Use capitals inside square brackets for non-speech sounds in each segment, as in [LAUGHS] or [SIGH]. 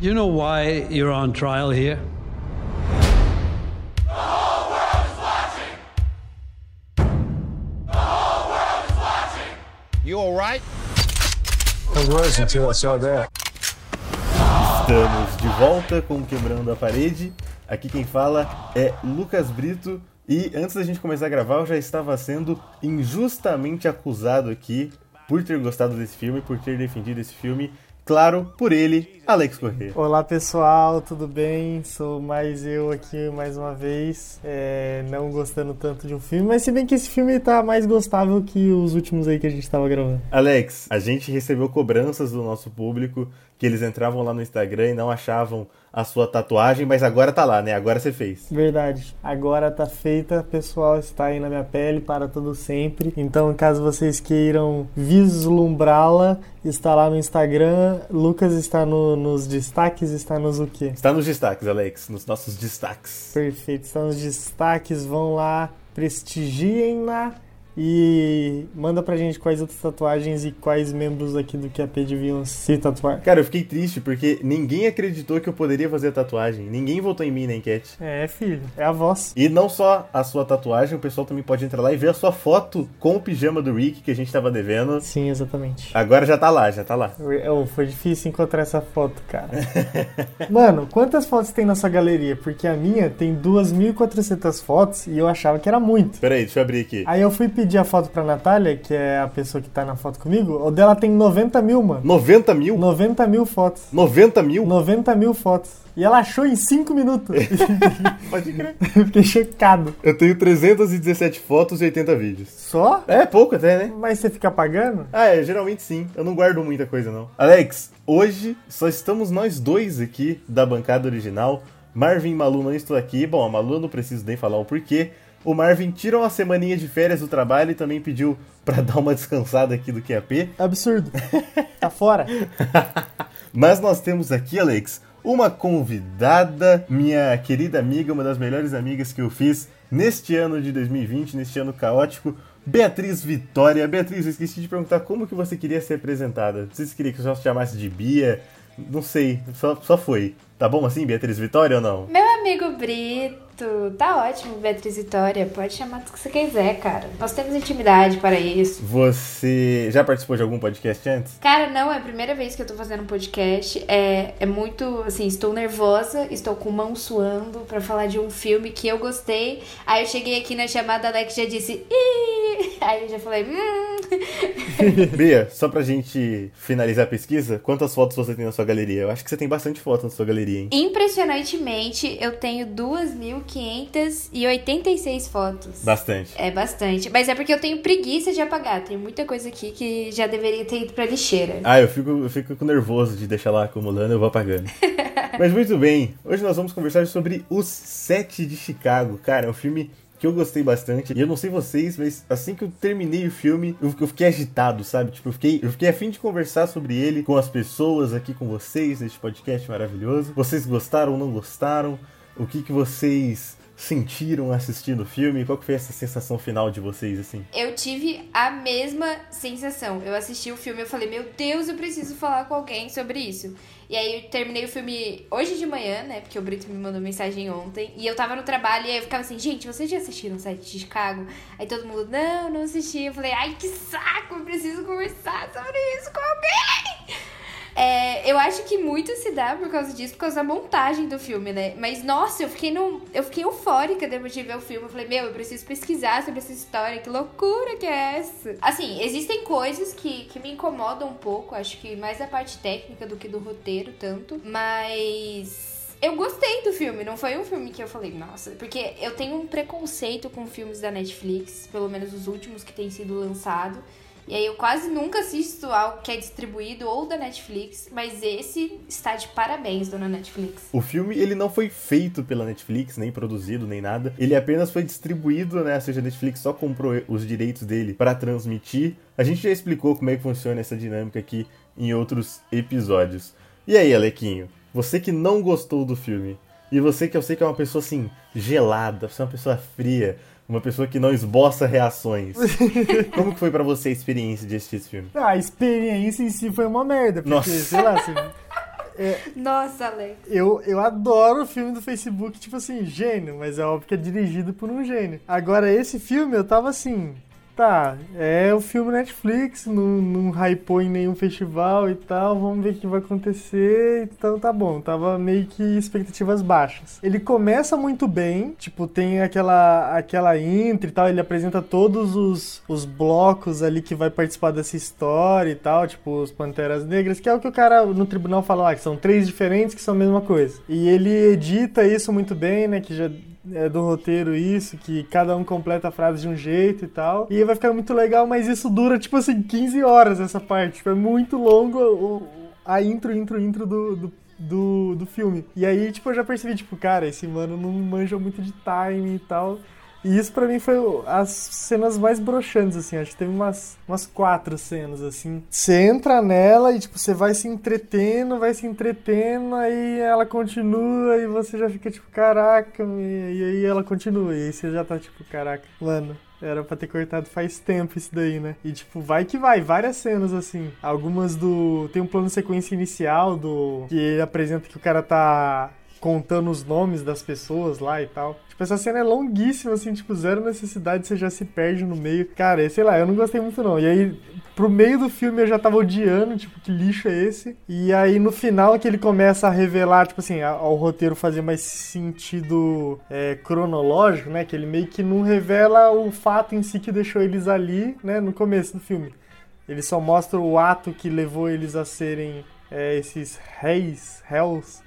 You know why you're on trial here? You all right? I was until I saw that. Estamos de volta com Quebrando a Parede. Aqui quem fala é Lucas Brito. E antes da gente começar a gravar, eu já estava sendo injustamente acusado aqui por ter gostado desse filme, por ter defendido esse filme. Claro, por ele, Alex Corrêa. Olá pessoal, tudo bem? Sou mais eu aqui mais uma vez, é, não gostando tanto de um filme, mas se bem que esse filme tá mais gostável que os últimos aí que a gente tava gravando. Alex, a gente recebeu cobranças do nosso público que eles entravam lá no Instagram e não achavam a sua tatuagem, mas agora tá lá, né? Agora você fez. Verdade. Agora tá feita, pessoal, está aí na minha pele para todo sempre. Então, caso vocês queiram vislumbrá-la, está lá no Instagram. Lucas está no- nos destaques, está nos o quê? Está nos destaques, Alex, nos nossos destaques. Perfeito, está nos destaques, vão lá, prestigiem-na e manda pra gente quais outras tatuagens e quais membros aqui do QAP deviam se tatuar. Cara, eu fiquei triste porque ninguém acreditou que eu poderia fazer a tatuagem. Ninguém votou em mim na enquete. É, filho, é a voz. E não só a sua tatuagem, o pessoal também pode entrar lá e ver a sua foto com o pijama do Rick que a gente tava devendo. Sim, exatamente. Agora já tá lá, já tá lá. Oh, foi difícil encontrar essa foto, cara. [LAUGHS] Mano, quantas fotos tem na sua galeria? Porque a minha tem 2.400 fotos e eu achava que era muito. Peraí, deixa eu abrir aqui. Aí eu fui pedir a foto pra Natália, que é a pessoa que tá na foto comigo, o dela tem 90 mil, mano. 90 mil? 90 mil fotos. 90 mil? 90 mil fotos. E ela achou em 5 minutos. [LAUGHS] Pode crer. Eu Fiquei chocado. Eu tenho 317 fotos e 80 vídeos. Só? É pouco até, né? Mas você fica pagando? Ah, é, geralmente sim. Eu não guardo muita coisa, não. Alex, hoje só estamos nós dois aqui da bancada original. Marvin e Malu não estão aqui. Bom, a Malu eu não preciso nem falar o porquê. O Marvin tirou uma semaninha de férias do trabalho e também pediu pra [LAUGHS] dar uma descansada aqui do QAP. Absurdo. [LAUGHS] Tá fora. Mas nós temos aqui, Alex, uma convidada, minha querida amiga, uma das melhores amigas que eu fiz neste ano de 2020, neste ano caótico, Beatriz Vitória. Beatriz, eu esqueci de perguntar como que você queria ser apresentada. Não sei se queria que eu só te chamasse de Bia, não sei, só, só foi. Tá bom assim, Beatriz Vitória ou não? Meu amigo Brito, tá ótimo, Beatriz Vitória. Pode chamar do que você quiser, cara. Nós temos intimidade para isso. Você já participou de algum podcast antes? Cara, não, é a primeira vez que eu tô fazendo um podcast. É, é muito, assim, estou nervosa, estou com mão suando pra falar de um filme que eu gostei. Aí eu cheguei aqui na chamada, a Alex já disse, Ih! Aí eu já falei, hum. [LAUGHS] Bia, só pra gente finalizar a pesquisa, quantas fotos você tem na sua galeria? Eu acho que você tem bastante fotos na sua galeria, hein? Impressionantemente, eu tenho 2.586 fotos. Bastante. É bastante. Mas é porque eu tenho preguiça de apagar. Tem muita coisa aqui que já deveria ter ido pra lixeira. Ah, eu fico, eu fico nervoso de deixar lá acumulando, eu vou apagando. [LAUGHS] Mas muito bem, hoje nós vamos conversar sobre Os Sete de Chicago. Cara, é um filme que eu gostei bastante. E eu não sei vocês, mas assim que eu terminei o filme, eu, eu fiquei agitado, sabe? Tipo, eu fiquei, eu fiquei afim de conversar sobre ele com as pessoas aqui com vocês, neste podcast maravilhoso. Vocês gostaram ou não gostaram? O que, que vocês sentiram assistindo o filme? Qual foi essa sensação final de vocês, assim? Eu tive a mesma sensação. Eu assisti o filme e falei, meu Deus, eu preciso falar com alguém sobre isso. E aí eu terminei o filme hoje de manhã, né? Porque o Brito me mandou mensagem ontem. E eu tava no trabalho e aí eu ficava assim, gente, vocês já assistiram o site de Chicago? Aí todo mundo, não, não assisti. Eu falei, ai, que saco, eu preciso conversar sobre isso com alguém. É, eu acho que muito se dá por causa disso, por causa da montagem do filme, né? Mas, nossa, eu fiquei, eu fiquei eufórica depois de ver o filme. Eu falei, meu, eu preciso pesquisar sobre essa história, que loucura que é essa? Assim, existem coisas que, que me incomodam um pouco, acho que mais da parte técnica do que do roteiro, tanto. Mas. Eu gostei do filme, não foi um filme que eu falei, nossa, porque eu tenho um preconceito com filmes da Netflix, pelo menos os últimos que têm sido lançados. E aí eu quase nunca assisto algo que é distribuído ou da Netflix, mas esse está de parabéns, dona Netflix. O filme ele não foi feito pela Netflix, nem produzido, nem nada. Ele apenas foi distribuído, né? Ou seja, a Netflix só comprou os direitos dele para transmitir. A gente já explicou como é que funciona essa dinâmica aqui em outros episódios. E aí, Alequinho, você que não gostou do filme, e você que eu sei que é uma pessoa assim, gelada, você é uma pessoa fria, uma pessoa que não esboça reações. [LAUGHS] Como que foi pra você a experiência de assistir esse filme? Ah, a experiência em si foi uma merda. Porque, Nossa. sei lá, você- [LAUGHS] Nossa, Alex. Eu, eu adoro o filme do Facebook, tipo assim, gênio, mas é óbvio que é dirigido por um gênio. Agora, esse filme eu tava assim, tá, é o filme Netflix, não, não hypou em nenhum festival e tal, vamos ver o que vai acontecer, então tá bom, tava meio que expectativas baixas. Ele começa muito bem, tipo, tem aquela, aquela intro e tal, ele apresenta todos os, os blocos ali que vai participar dessa história e tal, tipo, os Panteras Negras, que é o que o cara no tribunal fala lá, que são três diferentes que são a mesma coisa. E ele edita isso muito bem, né, que já é, do roteiro isso, que cada um completa a frase de um jeito e tal. E vai ficar muito legal, mas isso dura, tipo assim, 15 horas essa parte. Tipo, é muito longo o, a intro, intro, intro do, do do, do filme. E aí, tipo, eu já percebi, tipo, cara, esse mano não manja muito de time e tal. E isso para mim foi as cenas mais broxantes, assim. Acho que teve umas, umas quatro cenas, assim. Você entra nela e, tipo, você vai se entretendo, vai se entretendo, aí ela continua e você já fica, tipo, caraca, e, aí ela continua. E aí você já tá, tipo, caraca, mano, era pra ter cortado faz tempo isso daí, né? E tipo, vai que vai, várias cenas assim. Algumas do. Tem um plano sequência inicial do. Que ele apresenta que o cara tá contando os nomes das pessoas lá e tal. Tipo, essa cena é longuíssima, assim, tipo, zero necessidade, você já se perde no meio. Cara, sei lá, eu não gostei muito não. E aí, pro meio do filme eu já tava odiando, tipo, que lixo é esse? E aí no final que ele começa a revelar, tipo assim, ao roteiro fazer mais sentido é, cronológico, né? Que ele meio que não revela o fato em si que deixou eles ali, né? No começo do filme. Ele só mostra o ato que levou eles a serem é, esses reis, hells,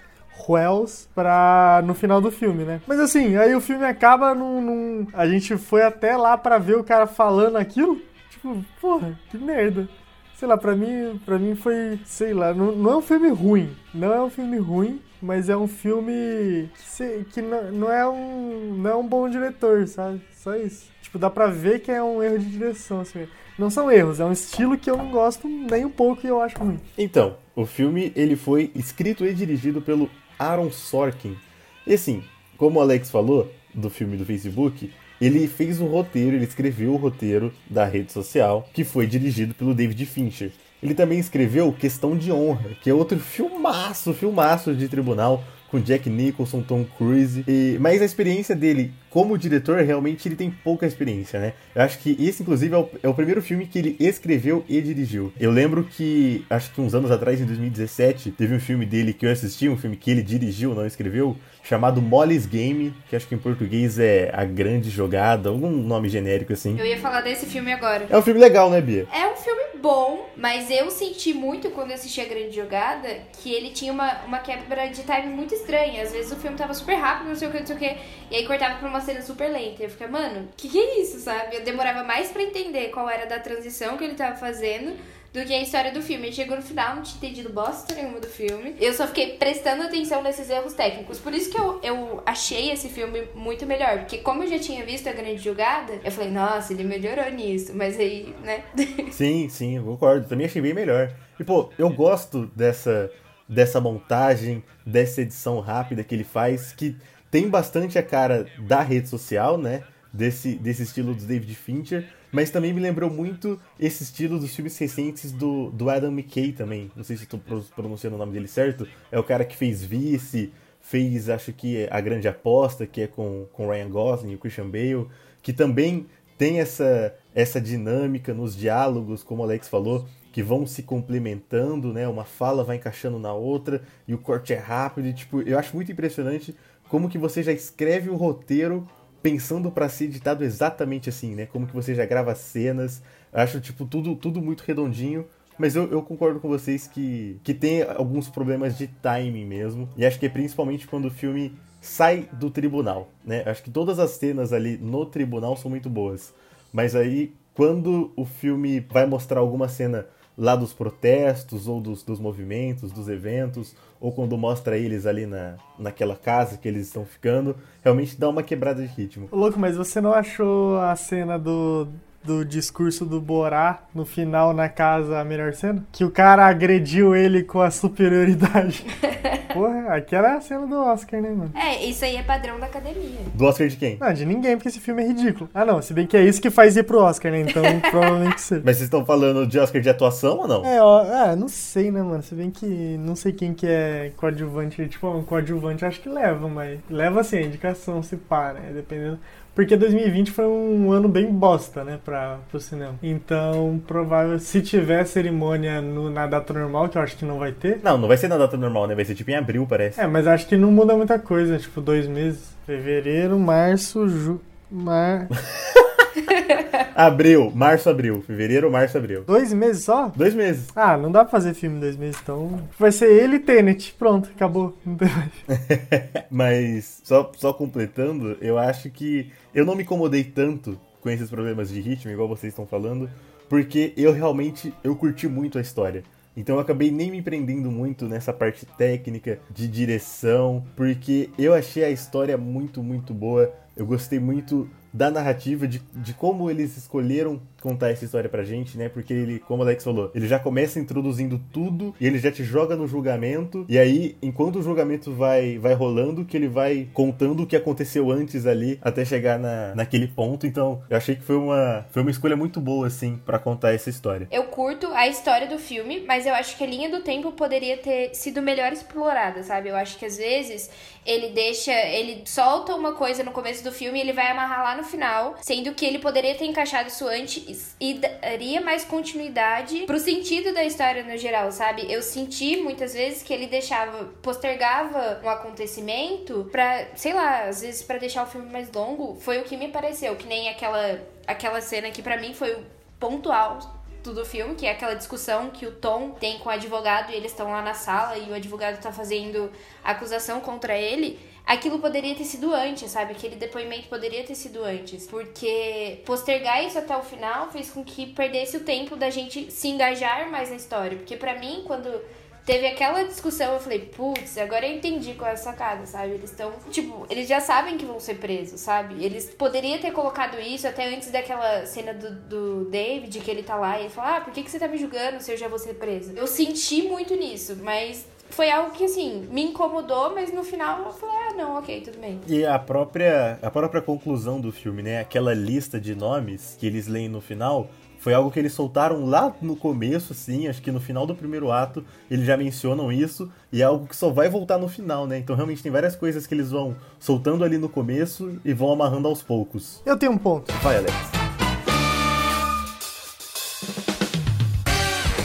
Wells pra no final do filme, né? Mas assim, aí o filme acaba num. num... A gente foi até lá para ver o cara falando aquilo. Tipo, porra, que merda. Sei lá, pra mim, pra mim foi, sei lá, não, não é um filme ruim. Não é um filme ruim, mas é um filme que, que não, não, é um, não é um bom diretor, sabe? Só isso. Tipo, dá pra ver que é um erro de direção, assim. Não são erros, é um estilo que eu não gosto nem um pouco e eu acho ruim. Então, o filme ele foi escrito e dirigido pelo Aaron Sorkin. E assim, como o Alex falou do filme do Facebook, ele fez o roteiro, ele escreveu o roteiro da rede social, que foi dirigido pelo David Fincher. Ele também escreveu Questão de Honra, que é outro filmaço, filmaço de tribunal, com Jack Nicholson, Tom Cruise. E, mas a experiência dele como diretor, realmente ele tem pouca experiência, né? Eu acho que esse, inclusive, é o, é o, primeiro filme que ele escreveu e dirigiu. Eu lembro que, acho que uns anos atrás, em 2017, teve um filme dele que eu assisti, um filme que ele dirigiu, não escreveu, chamado Molly's Game, que acho que em português é A Grande Jogada, algum nome genérico assim. Eu ia falar desse filme agora. É um filme legal, né, Bia? É um filme bom, mas eu senti muito quando eu assisti A Grande Jogada que ele tinha uma, uma quebra de time muito estranha. Às vezes o filme tava super rápido, não sei o que, não sei o que, e aí cortava pra uma uma cena super lenta. Eu ficava, mano, que que é isso, sabe? Eu demorava mais para entender qual era da transição que ele tava fazendo do que a história do filme. Chegou no final, não tinha entendido bosta nenhuma do filme. Eu só fiquei prestando atenção nesses erros técnicos. Por isso que eu, eu achei esse filme muito melhor. Porque como eu já tinha visto a grande jogada, eu falei, nossa, ele melhorou nisso. Mas aí, né? [LAUGHS] Sim, sim, eu concordo. Também achei bem melhor. E, pô, eu gosto dessa, dessa montagem, dessa edição rápida que ele faz, que tem bastante a cara da rede social, né? Desse, desse estilo do David Fincher, mas também me lembrou muito esse estilo dos filmes recentes do, do Adam McKay também. Não sei se estou pronunciando o nome dele certo. É o cara que fez Vice, fez, acho que, A Grande Aposta, que é com, com Ryan Gosling e Christian Bale, que também tem essa, essa dinâmica nos diálogos, como o Alex falou, que vão se complementando, né? Uma fala vai encaixando na outra e o corte é rápido. E, tipo, eu acho muito impressionante como que você já escreve o roteiro pensando para ser editado exatamente assim, né? Como que você já grava cenas. Acho, tipo, tudo, tudo muito redondinho. Mas eu, eu, concordo com vocês que, que tem alguns problemas de timing mesmo. E acho que é principalmente quando o filme sai do tribunal, né? Acho que todas as cenas ali no tribunal são muito boas. Mas aí, quando o filme vai mostrar alguma cena lá dos protestos, ou dos, dos movimentos, dos eventos, ou quando mostra eles ali na, naquela casa que eles estão ficando, realmente dá uma quebrada de ritmo. Louco, mas você não achou a cena do do discurso do Borá no final na casa a melhor cena? Que o cara agrediu ele com a superioridade. [LAUGHS] Porra, aquela é a cena do Oscar, né, mano? É, isso aí é padrão da academia. Do Oscar de quem? Não, de ninguém, porque esse filme é ridículo. Ah, não, se bem que é isso que faz ir pro Oscar, né? Então [LAUGHS] provavelmente seja. Mas vocês estão falando de Oscar de atuação ou não? É, ó, é, não sei, né, mano? Se bem que não sei quem que é coadjuvante. Tipo, um coadjuvante acho que leva, mas leva assim, a indicação se para, né? Dependendo. Porque 2020 foi um ano bem bosta, né, pra, pro cinema. Então, provável, se tiver cerimônia no, na data normal, que eu acho que não vai ter. Não, não vai ser na data normal, né? Vai ser tipo em abril, parece. É, mas acho que não muda muita coisa, tipo, dois meses. Fevereiro, março, ju... Mar... [LAUGHS] Abril, março, abril. Fevereiro, março, abril. Dois meses só? Dois meses. Ah, não dá pra fazer filme em dois meses, então. Vai ser ele e Tenet. Pronto, acabou. Não tem mais. [LAUGHS] Mas, só, só completando, eu acho que eu não me incomodei tanto com esses problemas de ritmo, igual vocês estão falando, porque eu realmente eu curti muito a história. Então eu acabei nem me prendendo muito nessa parte técnica de direção, porque eu achei a história muito, muito boa. Eu gostei muito da narrativa, de, de como eles escolheram contar essa história pra gente, né? Porque ele, como o Alex falou, ele já começa introduzindo tudo e ele já te joga no julgamento. E aí, enquanto o julgamento vai, vai rolando, que ele vai contando o que aconteceu antes ali até chegar na, naquele ponto. Então, eu achei que foi uma, foi uma escolha muito boa, assim, para contar essa história. Eu curto a história do filme, mas eu acho que a linha do tempo poderia ter sido melhor explorada, sabe? Eu acho que às vezes ele deixa, ele solta uma coisa no começo do filme e ele vai amarrar lá no final, sendo que ele poderia ter encaixado isso antes e daria mais continuidade pro sentido da história no geral, sabe? Eu senti muitas vezes que ele deixava, postergava um acontecimento pra, sei lá, às vezes para deixar o filme mais longo, foi o que me pareceu, que nem aquela aquela cena que para mim foi o ponto alto do filme, que é aquela discussão que o Tom tem com o advogado e eles estão lá na sala e o advogado tá fazendo acusação contra ele. Aquilo poderia ter sido antes, sabe? Aquele depoimento poderia ter sido antes. Porque postergar isso até o final fez com que perdesse o tempo da gente se engajar mais na história. Porque para mim, quando teve aquela discussão, eu falei, putz, agora eu entendi qual é a sacada, sabe? Eles estão, tipo, eles já sabem que vão ser presos, sabe? Eles poderiam ter colocado isso até antes daquela cena do, do David, que ele tá lá e ele fala, ah, por que, que você tá me julgando se eu já vou ser preso? Eu senti muito nisso, mas foi algo que, assim, me incomodou, mas no final eu falei, ah, não, ok, tudo bem. E a própria, a própria conclusão do filme, né? Aquela lista de nomes que eles leem no final, foi algo que eles soltaram lá no começo, assim, acho que no final do primeiro ato eles já mencionam isso, e é algo que só vai voltar no final, né? Então realmente tem várias coisas que eles vão soltando ali no começo e vão amarrando aos poucos. Eu tenho um ponto. Vai, Alex.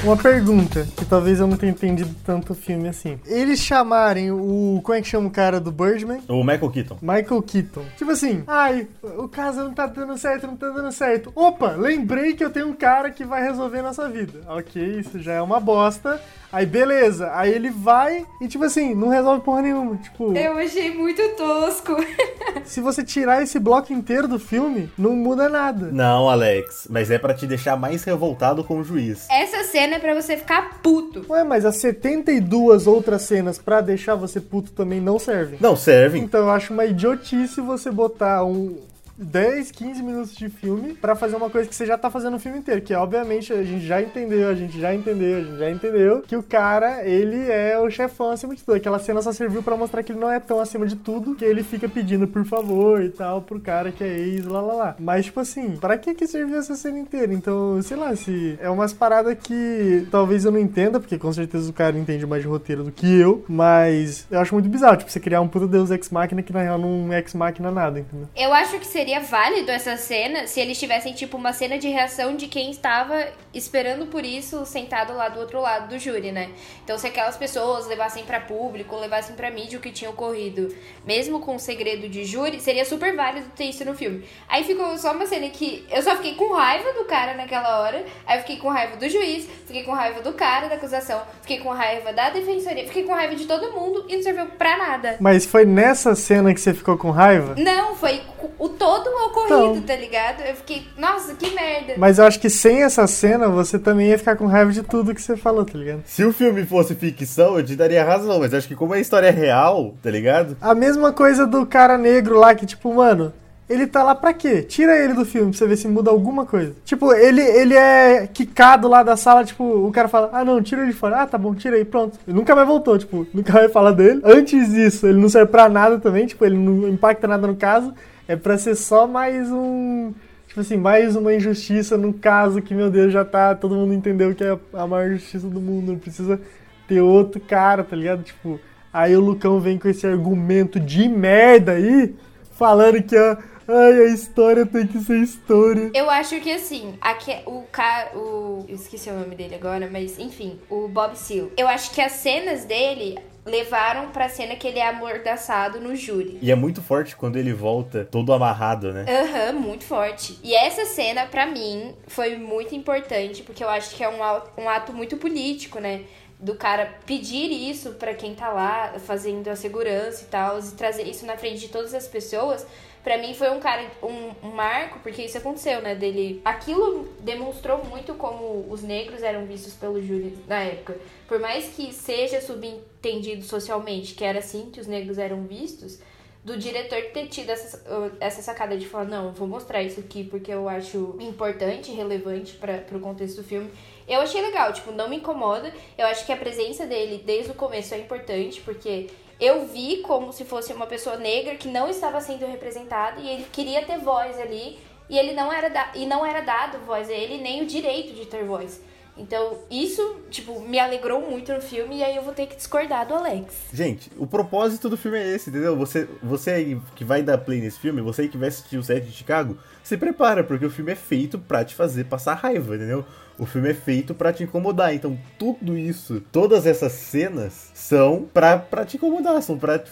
Uma pergunta, que talvez eu não tenha entendido tanto o filme assim. Eles chamarem o. Como é que chama o cara do Birdman? O Michael Keaton. Michael Keaton. Tipo assim, ai, o caso não tá dando certo, não tá dando certo. Opa, lembrei que eu tenho um cara que vai resolver nossa vida. Ok, isso já é uma bosta. Aí beleza, aí ele vai e tipo assim, não resolve porra nenhuma. Tipo, Eu achei muito tosco. [LAUGHS] se você tirar esse bloco inteiro do filme, não muda nada. Não, Alex, mas é pra te deixar mais revoltado com o juiz. Essa cena é pra você ficar puto. Ué, mas as 72 outras cenas pra deixar você puto também não servem. Não, servem. Então eu acho uma idiotice você botar um 10, 15 minutos de filme pra fazer uma coisa que você já tá fazendo o filme inteiro, que obviamente a gente já entendeu, a gente já entendeu, a gente já entendeu que o cara, ele é o chefão acima de tudo. Aquela cena só serviu pra mostrar que ele não é tão acima de tudo, que ele fica pedindo por favor e tal pro cara que é ex, lá lá lá. Mas tipo assim, pra que que serviu essa cena inteira? Então, sei lá, se é umas paradas que talvez eu não entenda, porque com certeza o cara entende mais de roteiro do que eu, mas eu acho muito bizarro, tipo, você criar um puta Deus Ex Machina que na real não é Ex Machina nada, entendeu? Eu acho que seria válido essa cena se eles tivessem, tipo, uma cena de reação de quem estava esperando por isso sentado lá do outro lado do júri, né? Então, se aquelas pessoas levassem pra público, levassem pra mídia o que tinha ocorrido, mesmo com o segredo de júri, seria super válido ter isso no filme. Aí ficou só uma cena que eu só fiquei com raiva do cara naquela hora, aí eu fiquei com raiva do juiz, fiquei com raiva do cara da acusação, fiquei com raiva da defensoria, fiquei com raiva de todo mundo e não serviu pra nada. Mas foi nessa cena que você ficou com raiva? Não, foi o todo ocorrido, Então. tá ligado? Eu fiquei, nossa, que merda. Mas eu acho que sem essa cena você também ia ficar com raiva de tudo que você falou, tá ligado? Se o filme fosse ficção, eu te daria razão, mas acho que como a história é real, tá ligado? A mesma coisa do cara negro lá que, tipo, mano, ele tá lá pra quê? Tira ele do filme pra você ver se muda alguma coisa. Tipo, ele, ele é quicado lá da sala, tipo, o cara fala, ah não, tira ele de fora. Ah, tá bom, tira aí, pronto. Ele nunca mais voltou, tipo, nunca vai falar dele. Antes disso, ele não serve pra nada também, tipo, ele não impacta nada no caso. É pra ser só mais um. Tipo assim, mais uma injustiça no caso que, meu Deus, já tá. Todo mundo entendeu que é a maior injustiça do mundo. Não precisa ter outro cara, tá ligado? Tipo, aí o Lucão vem com esse argumento de merda aí, falando que a, ai, a história tem que ser história. Eu acho que assim, aqui, o cara. O, eu esqueci o nome dele agora, mas enfim, o Bob Seal. Eu acho que as cenas dele levaram pra cena que ele é amordaçado no júri. E é muito forte quando ele volta todo amarrado, né? Aham, muito forte. E essa cena, pra mim, foi muito importante, porque eu acho que é um, um ato muito político, né? Do cara pedir isso pra quem tá lá fazendo a segurança e tal, e trazer isso na frente de todas as pessoas. Pra mim foi um cara, um, um marco, porque isso aconteceu, né? Dele. Aquilo demonstrou muito como os negros eram vistos pelo júri na época. Por mais que seja subentendido socialmente que era assim que os negros eram vistos, do diretor ter tido essa, essa sacada de falar, não, vou mostrar isso aqui porque eu acho importante relevante para o contexto do filme. Eu achei legal, tipo, não me incomoda. Eu acho que a presença dele desde o começo é importante, porque eu vi como se fosse uma pessoa negra que não estava sendo representada e ele queria ter voz ali e ele não era da- e não era dado voz a ele nem o direito de ter voz. Então, isso, tipo, me alegrou muito no filme e aí eu vou ter que discordar do Alex. Gente, o propósito do filme é esse, entendeu? Você, você aí que vai dar play nesse filme, você aí que vai assistir o set de Chicago, se prepara, porque o filme é feito pra te fazer passar raiva, entendeu? O filme é feito pra te incomodar. Então, tudo isso, todas essas cenas são pra, pra te incomodar, são pra te,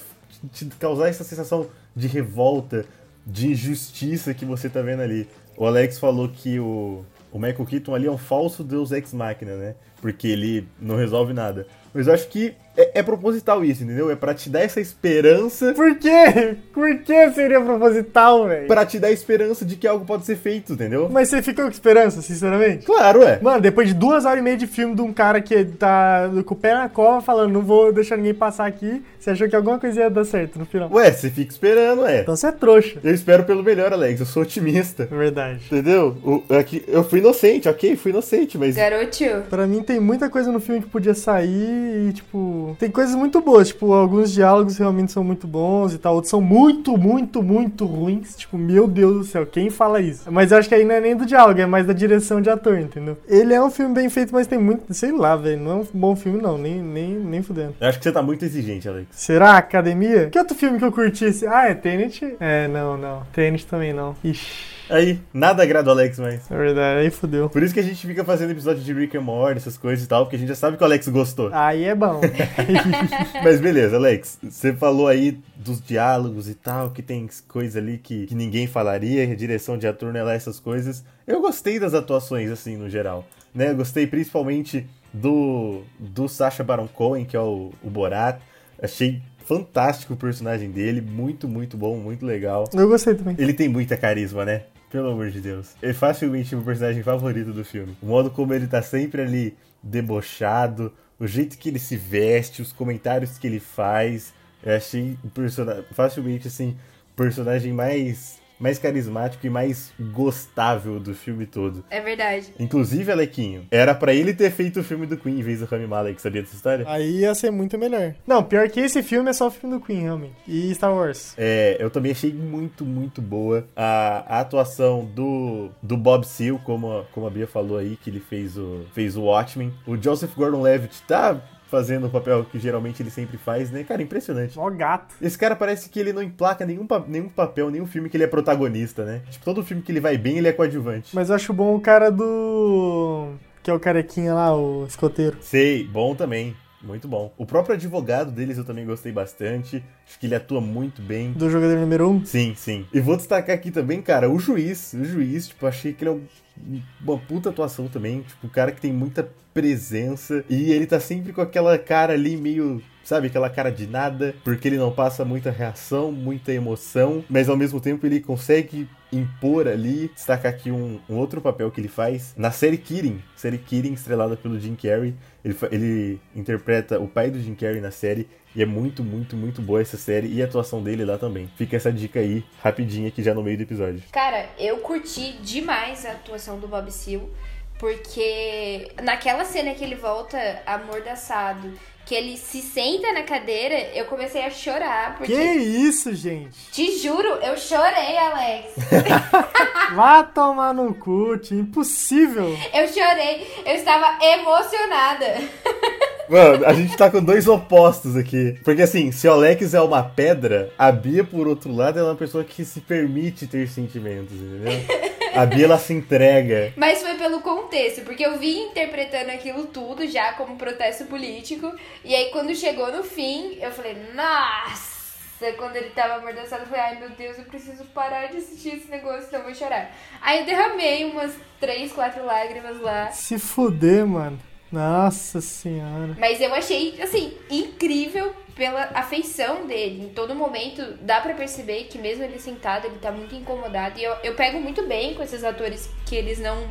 te causar essa sensação de revolta, de injustiça que você tá vendo ali. O Alex falou que o, o Michael Keaton ali é um falso Deus Ex Machina, né? Porque ele não resolve nada. Mas eu acho que é, é proposital isso, entendeu? É pra te dar essa esperança, Por quê? Por que seria proposital, velho? pra te dar esperança de que algo pode ser feito, entendeu? Mas você ficou com esperança, sinceramente? Claro, é. Mano, depois de duas horas e meia de filme de um cara que tá com o pé na cova falando, não vou deixar ninguém passar aqui, você achou que alguma coisa ia dar certo no final. Ué, você fica esperando, é. Então você é trouxa. Eu espero pelo melhor, Alex. Eu sou otimista. É verdade. Entendeu? O, aqui, eu fui inocente, ok? Fui inocente, mas. Garotinho. Pra mim tem muita coisa no filme que podia sair e, tipo, tem coisas muito boas. Tipo, alguns diálogos realmente são muito bons e tal, outros são muito, muito, muito ruins. Tipo, meu Deus do céu, quem fala isso? Mas eu acho que aí não é nem do diálogo, é mais da direção de ator, entendeu? Ele é um filme bem feito, mas tem muito, sei lá, velho, não é um bom filme não, nem, nem, nem fudendo. Eu acho que você tá muito exigente, Alex. Será Academia? Que outro filme que eu curti? esse- Ah, é Tenet? É, não, não. Tenet também não. Ixi, Aí, nada agrada o Alex mais. é verdade, aí fudeu. Por isso que a gente fica fazendo episódio de Rick and Morty, essas coisas e tal, porque a gente já sabe que o Alex gostou. Aí é bom. [LAUGHS] Mas beleza, Alex, você falou aí dos diálogos e tal, que tem coisa ali que, que ninguém falaria, a direção de ator é lá essas coisas. Eu gostei das atuações, assim, no geral. Né? Eu gostei principalmente do, do Sacha Baron Cohen, que é o, o Borat. Achei fantástico o personagem dele, muito, muito bom, muito legal. Eu gostei também. Ele tem muita carisma, né? Pelo amor de Deus. É facilmente meu personagem favorito do filme. O modo como ele tá sempre ali debochado, o jeito que ele se veste, os comentários que ele faz. Eu achei facilmente assim, o personagem mais mais carismático e mais gostável do filme todo. É verdade. Inclusive, Alequinho, era pra ele ter feito o filme do Queen em vez do Rami Malek, sabia dessa história? Aí ia ser muito melhor. Não, pior que esse filme é só o filme do Queen, realmente. E Star Wars. É, eu também achei muito, muito boa a, a atuação do, do Bob Seal, como, a- como a Bia falou aí, que ele fez o, fez o Watchmen. O Joseph Gordon-Levitt tá fazendo o papel que geralmente ele sempre faz, né? Cara, impressionante. Mó gato. Esse cara parece que ele não emplaca nenhum, pa- nenhum papel, nenhum filme que ele é protagonista, né? Tipo, todo filme que ele vai bem, ele é coadjuvante. Mas eu acho bom o cara do. Que é o carequinha lá, o escoteiro. Sei, bom também. Muito bom. O próprio advogado deles eu também gostei bastante. Acho que ele atua muito bem. Do jogador número 1. Um. Sim, sim. E vou destacar aqui também, cara, o juiz. O juiz, tipo, achei que ele é um- uma puta atuação também. Tipo, um cara que tem muita presença. E ele tá sempre com aquela cara ali meio. Sabe, aquela cara de nada, porque ele não passa muita reação, muita emoção, mas ao mesmo tempo ele consegue impor ali, destacar aqui um, um outro papel que ele faz na série Kirin, série Kirin estrelada pelo Jim Carrey. Ele, ele interpreta o pai do Jim Carrey na série E é muito, muito, muito boa essa série e a atuação dele lá também. Fica essa dica aí, rapidinho aqui já no meio do episódio. Cara, eu curti demais a atuação do Bob Seal, porque naquela cena que ele volta amordaçado, que ele se senta na cadeira, eu comecei a chorar. Porque, Que isso, gente? te juro, eu chorei, Alex. [LAUGHS] Vá tomar no cu. Impossível. Eu chorei, eu estava emocionada. [LAUGHS] Mano, a gente tá com dois opostos aqui. Porque assim, se o Alex é uma pedra, a Bia, por outro lado, ela é uma pessoa que se permite ter sentimentos, entendeu? A Bia, ela se entrega. Mas foi pelo contexto, porque eu vim interpretando aquilo tudo já como protesto político. E aí, quando chegou no fim, eu falei, nossa! Quando ele tava amordaçado, eu falei, ai meu Deus, eu preciso parar de assistir esse negócio, senão eu vou chorar. Aí eu derramei umas três, quatro lágrimas lá. Se fuder, mano. Nossa senhora. Mas eu achei, assim, incrível pela afeição dele. Em todo momento, dá pra perceber que mesmo ele sentado, ele tá muito incomodado. E eu, eu pego muito bem com esses atores que eles não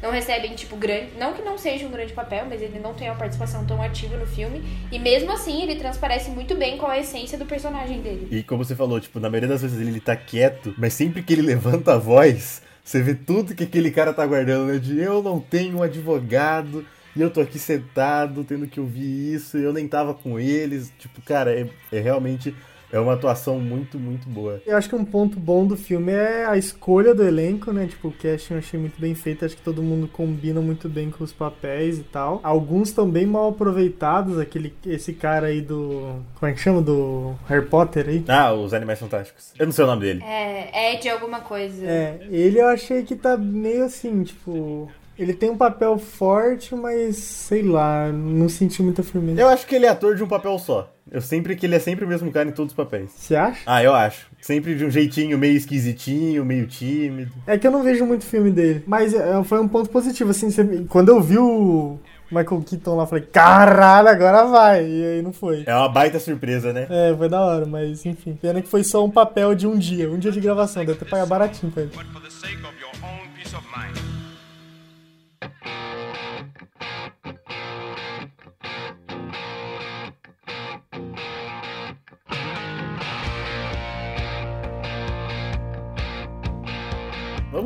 não recebem, tipo, grande. Não que não seja um grande papel, mas ele não tem uma participação tão ativa no filme. E mesmo assim, ele transparece muito bem qual é a essência do personagem dele. E como você falou, tipo, na maioria das vezes ele tá quieto, mas sempre que ele levanta a voz, você vê tudo que aquele cara tá guardando, né? De eu não tenho um advogado, e eu tô aqui sentado, tendo que ouvir isso, e eu nem tava com eles. Tipo, cara, é, é realmente. É uma atuação muito, muito boa. Eu acho que um ponto bom do filme é a escolha do elenco, né? Tipo, o casting eu achei muito bem feito. Acho que todo mundo combina muito bem com os papéis e tal. Alguns estão bem mal aproveitados. Aquele, esse cara aí do. Como é que chama? Do Harry Potter aí. Ah, os Animais Fantásticos. Eu não sei o nome dele. É, é de alguma coisa. É, ele eu achei que tá meio assim, tipo. Ele tem um papel forte, mas sei lá, não senti muita firmeza. Eu acho que ele é ator de um papel só. Eu sempre que ele é sempre o mesmo cara em todos os papéis. Você acha? Ah, eu acho. Sempre de um jeitinho meio esquisitinho, meio tímido. É que eu não vejo muito filme dele. Mas é, foi um ponto positivo, assim, você- quando eu vi o Michael Keaton lá, falei, caralho, agora vai. E aí não foi. É uma baita surpresa, né? É, foi da hora, mas enfim. Pena que foi só um papel de um dia, um dia de gravação, deve ter pagar baratinho pra ele.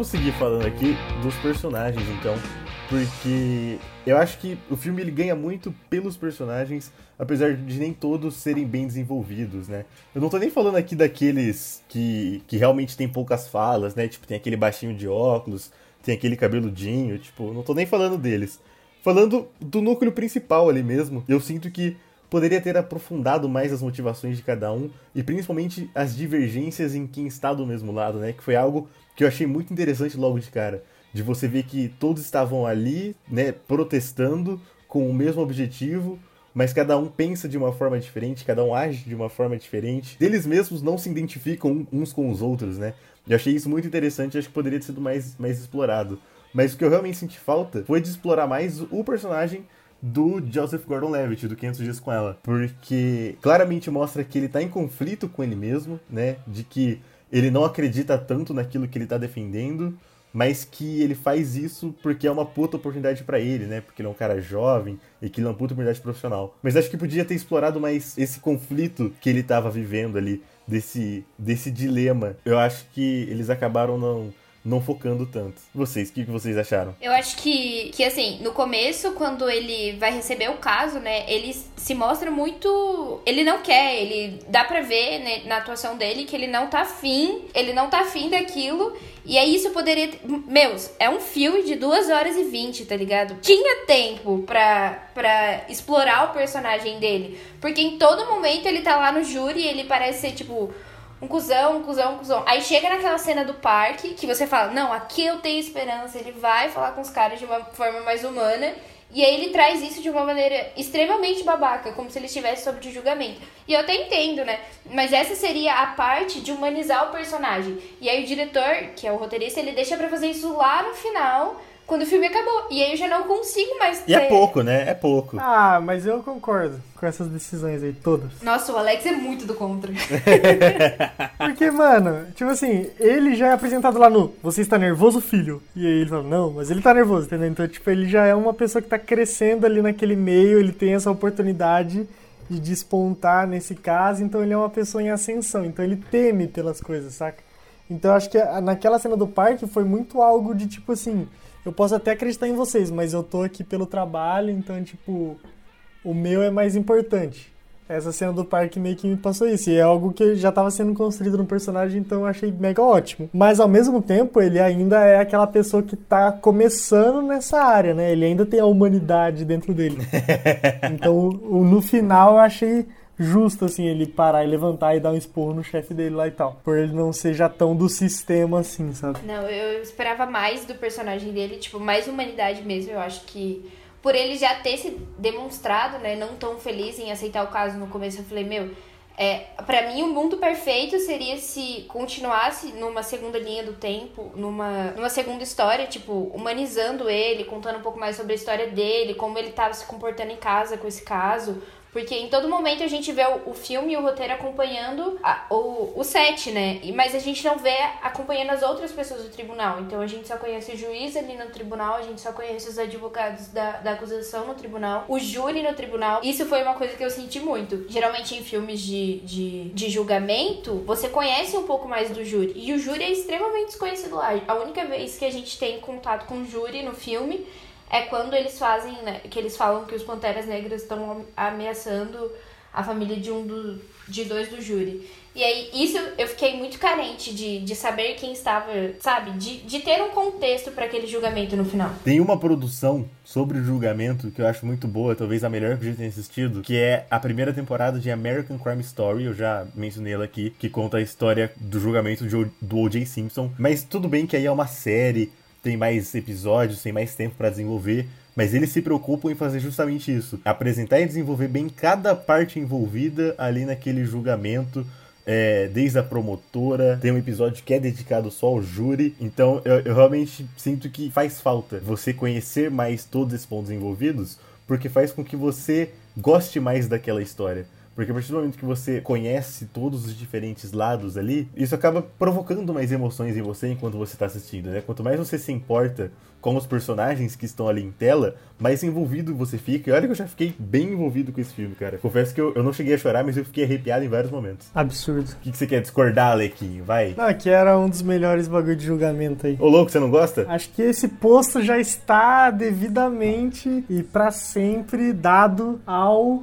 Vamos seguir falando aqui dos personagens, então, porque eu acho que o filme ele ganha muito pelos personagens, apesar de nem todos serem bem desenvolvidos, né? Eu não tô nem falando aqui daqueles que, que realmente tem poucas falas, né? Tipo, tem aquele baixinho de óculos, tem aquele cabeludinho, tipo, não tô nem falando deles. Falando do núcleo principal ali mesmo, eu sinto que poderia ter aprofundado mais as motivações de cada um e principalmente as divergências em quem está do mesmo lado, né? Que foi algo que eu achei muito interessante logo de cara, de você ver que todos estavam ali, né, protestando com o mesmo objetivo, mas cada um pensa de uma forma diferente, cada um age de uma forma diferente. Eles mesmos não se identificam uns com os outros, né? Eu achei isso muito interessante, acho que poderia ter sido mais, mais explorado. Mas o que eu realmente senti falta foi de explorar mais o personagem do Joseph Gordon-Levitt, do 500 Dias com Ela. Porque claramente mostra que ele tá em conflito com ele mesmo, né? De que ele não acredita tanto naquilo que ele tá defendendo, mas que ele faz isso porque é uma puta oportunidade pra ele, né? Porque ele é um cara jovem e que ele é uma puta oportunidade profissional. Mas acho que podia ter explorado mais esse conflito que ele tava vivendo ali, desse, desse dilema. Eu acho que eles acabaram não não focando tanto. Vocês, o que, vocês acharam? Eu acho que, que, assim, no começo, quando ele vai receber o caso, né, ele se mostra muito. Ele não quer, ele. Dá pra ver né, na atuação dele que ele não tá afim, ele não tá afim daquilo. E aí isso poderia. Meus, é um filme de 2 horas e 20, tá ligado? Tinha tempo pra, pra explorar o personagem dele. Porque em todo momento ele tá lá no júri e ele parece ser, tipo um cuzão, um cuzão, um cuzão. Aí chega naquela cena do parque que você fala: Não, aqui eu tenho esperança. Ele vai falar com os caras de uma forma mais humana. E aí ele traz isso de uma maneira extremamente babaca, como se ele estivesse sob julgamento. E eu até entendo, né? Mas essa seria a parte de humanizar o personagem. E aí o diretor, que é o roteirista, ele deixa pra fazer isso lá no final, quando o filme acabou. E aí eu já não consigo mais E é ter- pouco, né? É pouco. Ah, mas eu concordo com essas decisões aí, todas. Nossa, o Alex é muito do contra. [LAUGHS] Porque, mano, tipo assim, ele já é apresentado lá no Você está nervoso, filho? E aí ele fala, não, mas ele tá nervoso, entendeu? Então, tipo, ele já é uma pessoa que tá crescendo ali naquele meio, ele tem essa oportunidade de despontar nesse caso, então ele é uma pessoa em ascensão, então ele teme pelas coisas, saca? Então eu acho que naquela cena do parque foi muito algo de tipo assim, eu posso até acreditar em vocês, mas eu tô aqui pelo trabalho, então tipo, o meu é mais importante. Essa cena do parque meio que me passou isso. E é algo que já estava sendo construído no personagem, então eu achei mega ótimo. Mas ao mesmo tempo, ele ainda é aquela pessoa que tá começando nessa área, né? Ele ainda tem a humanidade dentro dele. [LAUGHS] então, o- o- no final, eu achei justo, assim, ele parar e levantar e dar um esporro no chefe dele lá e tal. Por ele não ser já tão do sistema assim, sabe? Não, eu esperava mais do personagem dele, tipo, mais humanidade mesmo. Eu acho que por ele já ter se demonstrado, né, não tão feliz em aceitar o caso no começo, eu falei, meu, é, para mim o mundo perfeito seria se continuasse numa segunda linha do tempo, numa, numa segunda história, tipo, humanizando ele, contando um pouco mais sobre a história dele, como ele tava se comportando em casa com esse caso. Porque em todo momento a gente vê o, o filme e o roteiro acompanhando a- o, o set, né? E- Mas a gente não vê acompanhando as outras pessoas do tribunal. Então a gente só conhece o juiz ali no tribunal, a gente só conhece os advogados da, da acusação no tribunal, o júri no tribunal. Isso foi uma coisa que eu senti muito. Geralmente em filmes de, de, de julgamento, você conhece um pouco mais do júri. E o júri é extremamente desconhecido lá. A única vez que a gente tem contato com o júri no filme é quando eles fazem, né, que eles falam que os Panteras Negras estão ameaçando a família de um do, de dois do júri. E aí, isso eu fiquei muito carente de, de saber quem estava, sabe? De, de ter um contexto para aquele julgamento no final. Tem uma produção sobre o julgamento que eu acho muito boa, talvez a melhor que eu já tenha assistido, que é a primeira temporada de American Crime Story, eu já mencionei ela aqui, que conta a história do julgamento de do O.J. Simpson. Mas tudo bem que aí é uma série, tem mais episódios, tem mais tempo pra desenvolver. Mas eles se preocupam em fazer justamente isso: apresentar e desenvolver bem cada parte envolvida ali naquele julgamento. é, desde a promotora, tem um episódio que é dedicado só ao júri. Então eu, eu realmente sinto que faz falta você conhecer mais todos esses pontos envolvidos, porque faz com que você goste mais daquela história. Porque a partir do momento que você conhece todos os diferentes lados ali, isso acaba provocando mais emoções em você enquanto você está assistindo, né? Quanto mais você se importa com os personagens que estão ali em tela, mais envolvido você fica. E olha que eu já fiquei bem envolvido com esse filme, cara. Confesso que eu, eu não cheguei a chorar, mas eu fiquei arrepiado em vários momentos. Absurdo. O que, que você quer discordar, Alequinho? Vai. Não, que era um dos melhores bagulho de julgamento aí. Ô, louco, você não gosta? Acho que esse posto já está devidamente e pra sempre dado ao.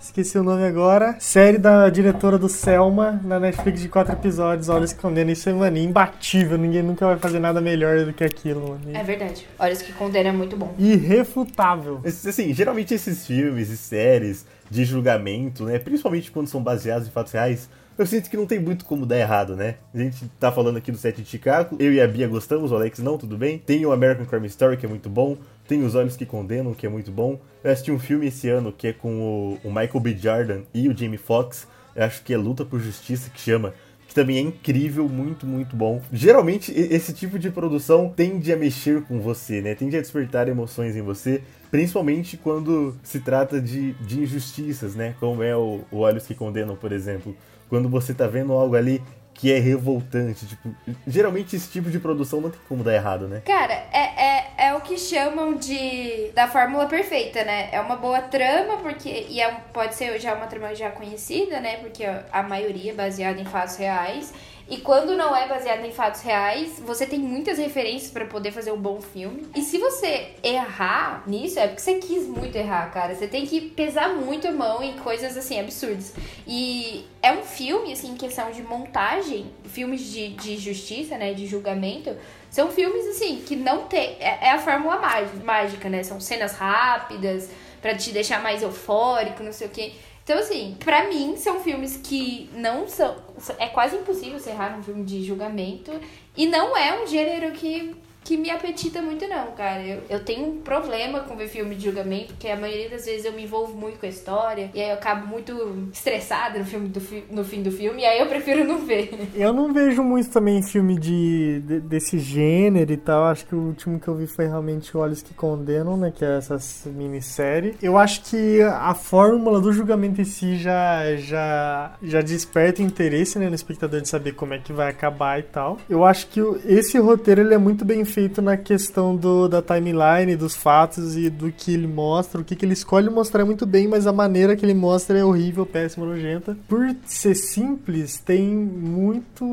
Esqueci o nome agora. Série da diretora do Selma na Netflix de quatro episódios. Olha, se condena. Isso é, mano, imbatível. Ninguém nunca vai fazer nada melhor do que aquilo, mano. É verdade. Olhos que condena é muito bom. Irrefutável. Assim, geralmente esses filmes e séries de julgamento, né? Principalmente quando são baseados em fatos reais, eu sinto que não tem muito como dar errado, né? A gente tá falando aqui do set de Chicago, eu e a Bia gostamos, o Alex não, tudo bem. Tem o American Crime Story, que é muito bom. Tem Os Olhos que Condenam, que é muito bom. Eu assisti um filme esse ano que é com o, o Michael B. Jordan e o Jamie Foxx. Eu acho que é Luta por Justiça, que chama que também é incrível, muito, muito bom. Geralmente, esse tipo de produção tende a mexer com você, né? Tende a despertar emoções em você, principalmente quando se trata de, de injustiças, né? Como é o, o Olhos que Condenam, por exemplo. Quando você tá vendo algo ali que é revoltante, tipo, geralmente esse tipo de produção não tem como dar errado, né? Cara, é, é, é o que chamam de da fórmula perfeita, né? É uma boa trama, porque. E é, pode ser já uma trama já conhecida, né? Porque a maioria é baseada em fatos reais. E quando não é baseada em fatos reais, você tem muitas referências pra poder fazer um bom filme. E se você errar nisso, é porque você quis muito errar, cara. Você tem que pesar muito a mão em coisas assim absurdas. E é um filme, assim, em questão de montagem, filmes de, de justiça, né? De julgamento. São filmes, assim, que não tem. É, é a fórmula mágica, né? São cenas rápidas, pra te deixar mais eufórico, não sei o quê. Então, assim, pra mim, são filmes que não são. É quase impossível você errar num filme de julgamento. E não é um gênero que, que me apetita muito, não, cara. Eu, eu tenho um problema com ver filme de julgamento, porque a maioria das vezes eu me envolvo muito com a história. E aí eu acabo muito estressada no, filme do fi- no fim do filme. E aí eu prefiro não ver. [LAUGHS] Eu não vejo muito também filme de, de- desse gênero e tal. Acho que o último que eu vi foi realmente Olhos que Condenam, né? Que é essa minissérie. Eu acho que a fórmula do julgamento em si já, já, já desperta interesse né, no espectador de saber como é que vai acabar e tal. Eu acho que esse roteiro ele é muito bem feito feito na questão do, da timeline, dos fatos e do que ele mostra. O que, que ele escolhe mostrar é muito bem, mas a maneira que ele mostra é horrível, péssima, nojenta. Por ser simples, tem muito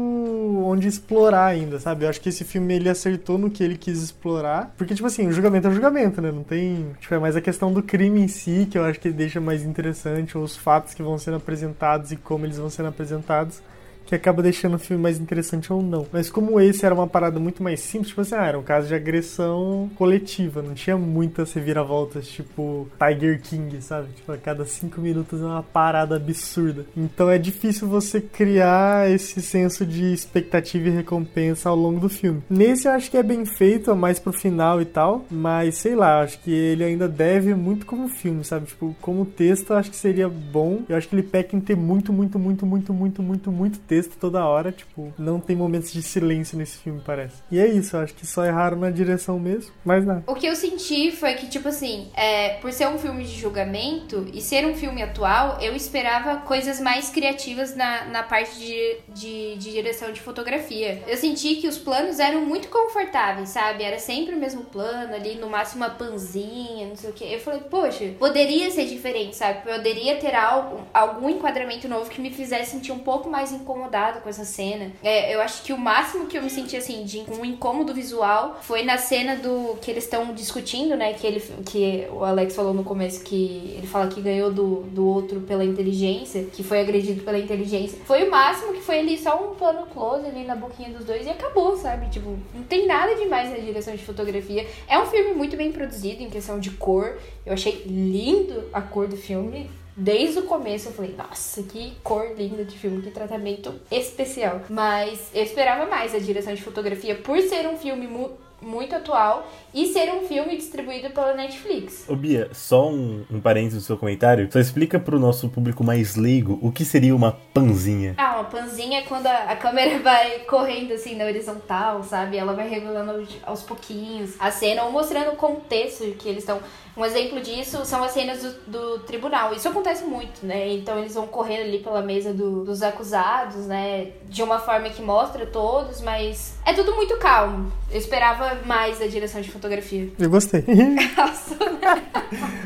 onde explorar ainda, sabe? Eu acho que esse filme ele acertou no que ele quis explorar. Porque, tipo assim, o julgamento é julgamento, né? Não tem. Tipo, é mais a questão do crime em si que eu acho que deixa mais interessante, ou os fatos que vão sendo apresentados e como eles vão sendo apresentados que acaba deixando o filme mais interessante ou não. Mas como esse era uma parada muito mais simples, tipo assim, ah, era um caso de agressão coletiva, não tinha muitas reviravoltas, tipo Tiger King, sabe? Tipo, a cada cinco minutos é uma parada absurda. Então é difícil você criar esse senso de expectativa e recompensa ao longo do filme. Nesse eu acho que é bem feito, é mais pro final e tal, mas sei lá, acho que ele ainda deve muito como filme, sabe? Tipo, como texto eu acho que seria bom. Eu acho que ele peca em ter muito, muito, muito, muito, muito, muito, muito texto texto toda hora, tipo, não tem momentos de silêncio nesse filme, parece. E é isso, acho que só erraram na direção mesmo, mas nada. O que eu senti foi que, tipo assim, é, por ser um filme de julgamento e ser um filme atual, eu esperava coisas mais criativas na, na parte de, de, de direção de fotografia. Eu senti que os planos eram muito confortáveis, sabe? Era sempre o mesmo plano ali, no máximo uma panzinha, não sei o que. Eu falei, poxa, poderia ser diferente, sabe? Poderia ter algo, algum enquadramento novo que me fizesse sentir um pouco mais incomodado incomodado com essa cena. É, eu acho que o máximo que eu me senti assim de um incômodo visual foi na cena do que eles estão discutindo, né? Que ele que o Alex falou no começo que ele fala que ganhou do, do outro pela inteligência, que foi agredido pela inteligência. Foi o máximo que foi ali só um plano close ali na boquinha dos dois e acabou, sabe? Tipo, não tem nada demais na direção de fotografia. É um filme muito bem produzido em questão de cor. Eu achei lindo a cor do filme Desde o começo eu falei, nossa, que cor linda de filme, que tratamento especial. Mas eu esperava mais a direção de fotografia por ser um filme mu muito atual e ser um filme distribuído pela Netflix. Ô Bia, só um, um parênteses no seu comentário. Só explica pro nosso público mais leigo o que seria uma panzinha. Ah, uma panzinha é quando a, a câmera [LAUGHS] vai correndo assim na horizontal, sabe? Ela vai regulando aos pouquinhos a cena ou mostrando o contexto que eles estão um exemplo disso são as cenas do, do, tribunal. Isso acontece muito, né? Então eles vão correndo ali pela mesa do, dos acusados, né? De uma forma que mostra todos, mas é tudo muito calmo. Eu esperava mais da direção de fotografia. Eu gostei. [LAUGHS]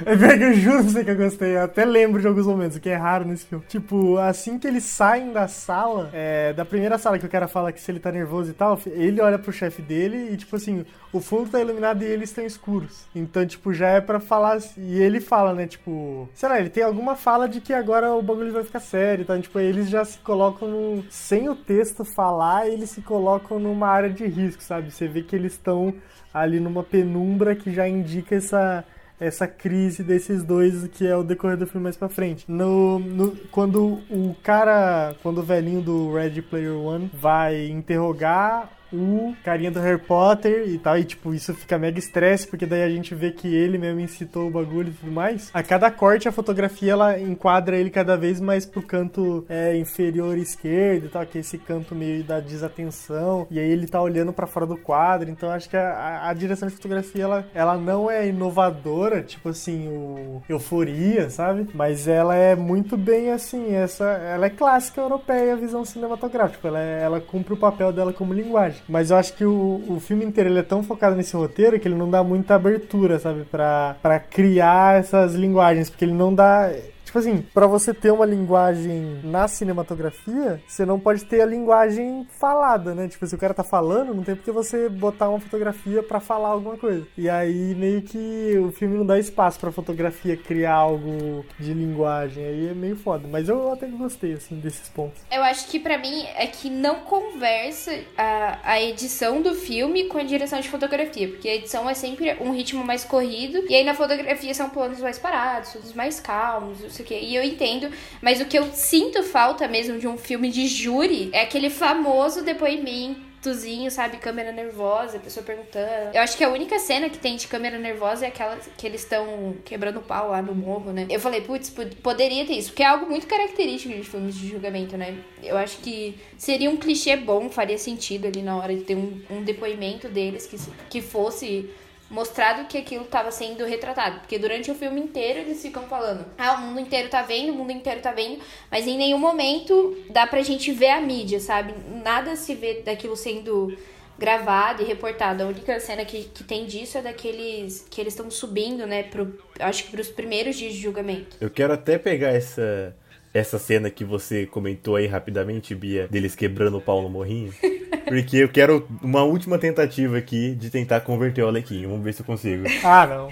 É eu juro pra você que eu gostei. Eu até lembro de alguns momentos, o que é raro nesse filme. Tipo, assim que eles saem da sala, é, da primeira sala que o cara fala que se ele tá nervoso e tal, ele olha pro chefe dele e, tipo assim, o fundo tá iluminado e eles estão escuros. Então, tipo, já é pra falar. E ele fala, né? Tipo, sei lá, ele tem alguma fala de que agora o bagulho vai ficar sério. Então, tipo, eles já se colocam no. Sem o texto falar, eles se colocam numa área de risco, sabe? Você vê que eles estão ali numa penumbra que já indica essa essa crise desses dois que é o decorrer do filme mais pra frente. No, no, quando o cara, quando o velhinho do Red Player One vai interrogar o carinha do Harry Potter e tal. E, tipo, isso fica mega estresse, porque daí a gente vê que ele mesmo incitou o bagulho e tudo mais. A cada corte, a fotografia, ela enquadra ele cada vez mais pro canto é, inferior esquerdo e tal, que é esse canto meio da desatenção. E aí ele tá olhando para fora do quadro. Então, acho que a, a, direção de fotografia, ela, ela não é inovadora, tipo assim, o Euforia, sabe? Mas ela é muito bem, assim, essa... Ela é clássica europeia, a visão cinematográfica. Ela, é, ela cumpre o papel dela como linguagem. Mas eu acho que o, o filme inteiro ele é tão focado nesse roteiro que ele não dá muita abertura, sabe? Pra, pra criar essas linguagens. Porque ele não dá Tipo assim, para você ter uma linguagem na cinematografia, você não pode ter a linguagem falada, né? Tipo, se o cara tá falando, não tem porque você botar uma fotografia para falar alguma coisa. E aí meio que o filme não dá espaço pra fotografia criar algo de linguagem. Aí é meio foda. Mas eu até gostei, assim, desses pontos. Eu acho que para mim é que não conversa a, a edição do filme com a direção de fotografia. Porque a edição é sempre um ritmo mais corrido. E aí na fotografia são planos mais parados, todos mais calmos sei o quê. E eu entendo, mas o que eu sinto falta mesmo de um filme de júri é aquele famoso depoimentozinho, sabe? Câmera nervosa, a pessoa perguntando. Eu acho que a única cena que tem de câmera nervosa é aquela que eles estão quebrando o pau lá no morro, né? Eu falei, putz, poderia ter isso, porque é algo muito característico de filmes de julgamento, né? Eu acho que seria um clichê bom, faria sentido ali na hora de ter um, um depoimento deles que, que fosse mostrado que aquilo estava sendo retratado. Porque durante o filme inteiro eles ficam falando: ah, o mundo inteiro tá vendo, o mundo inteiro tá vendo, mas em nenhum momento dá pra gente ver a mídia, sabe? Nada se vê daquilo sendo gravado e reportado. A única cena que, que tem disso é daqueles que eles estão subindo, né, pro, acho que pros primeiros dias de julgamento. Eu quero até pegar essa, essa cena que você comentou aí rapidamente, Bia, deles quebrando o pau no morrinho. [LAUGHS] Porque eu quero uma última tentativa aqui de tentar converter o Alequinho. Vamos ver se eu consigo. Ah, não.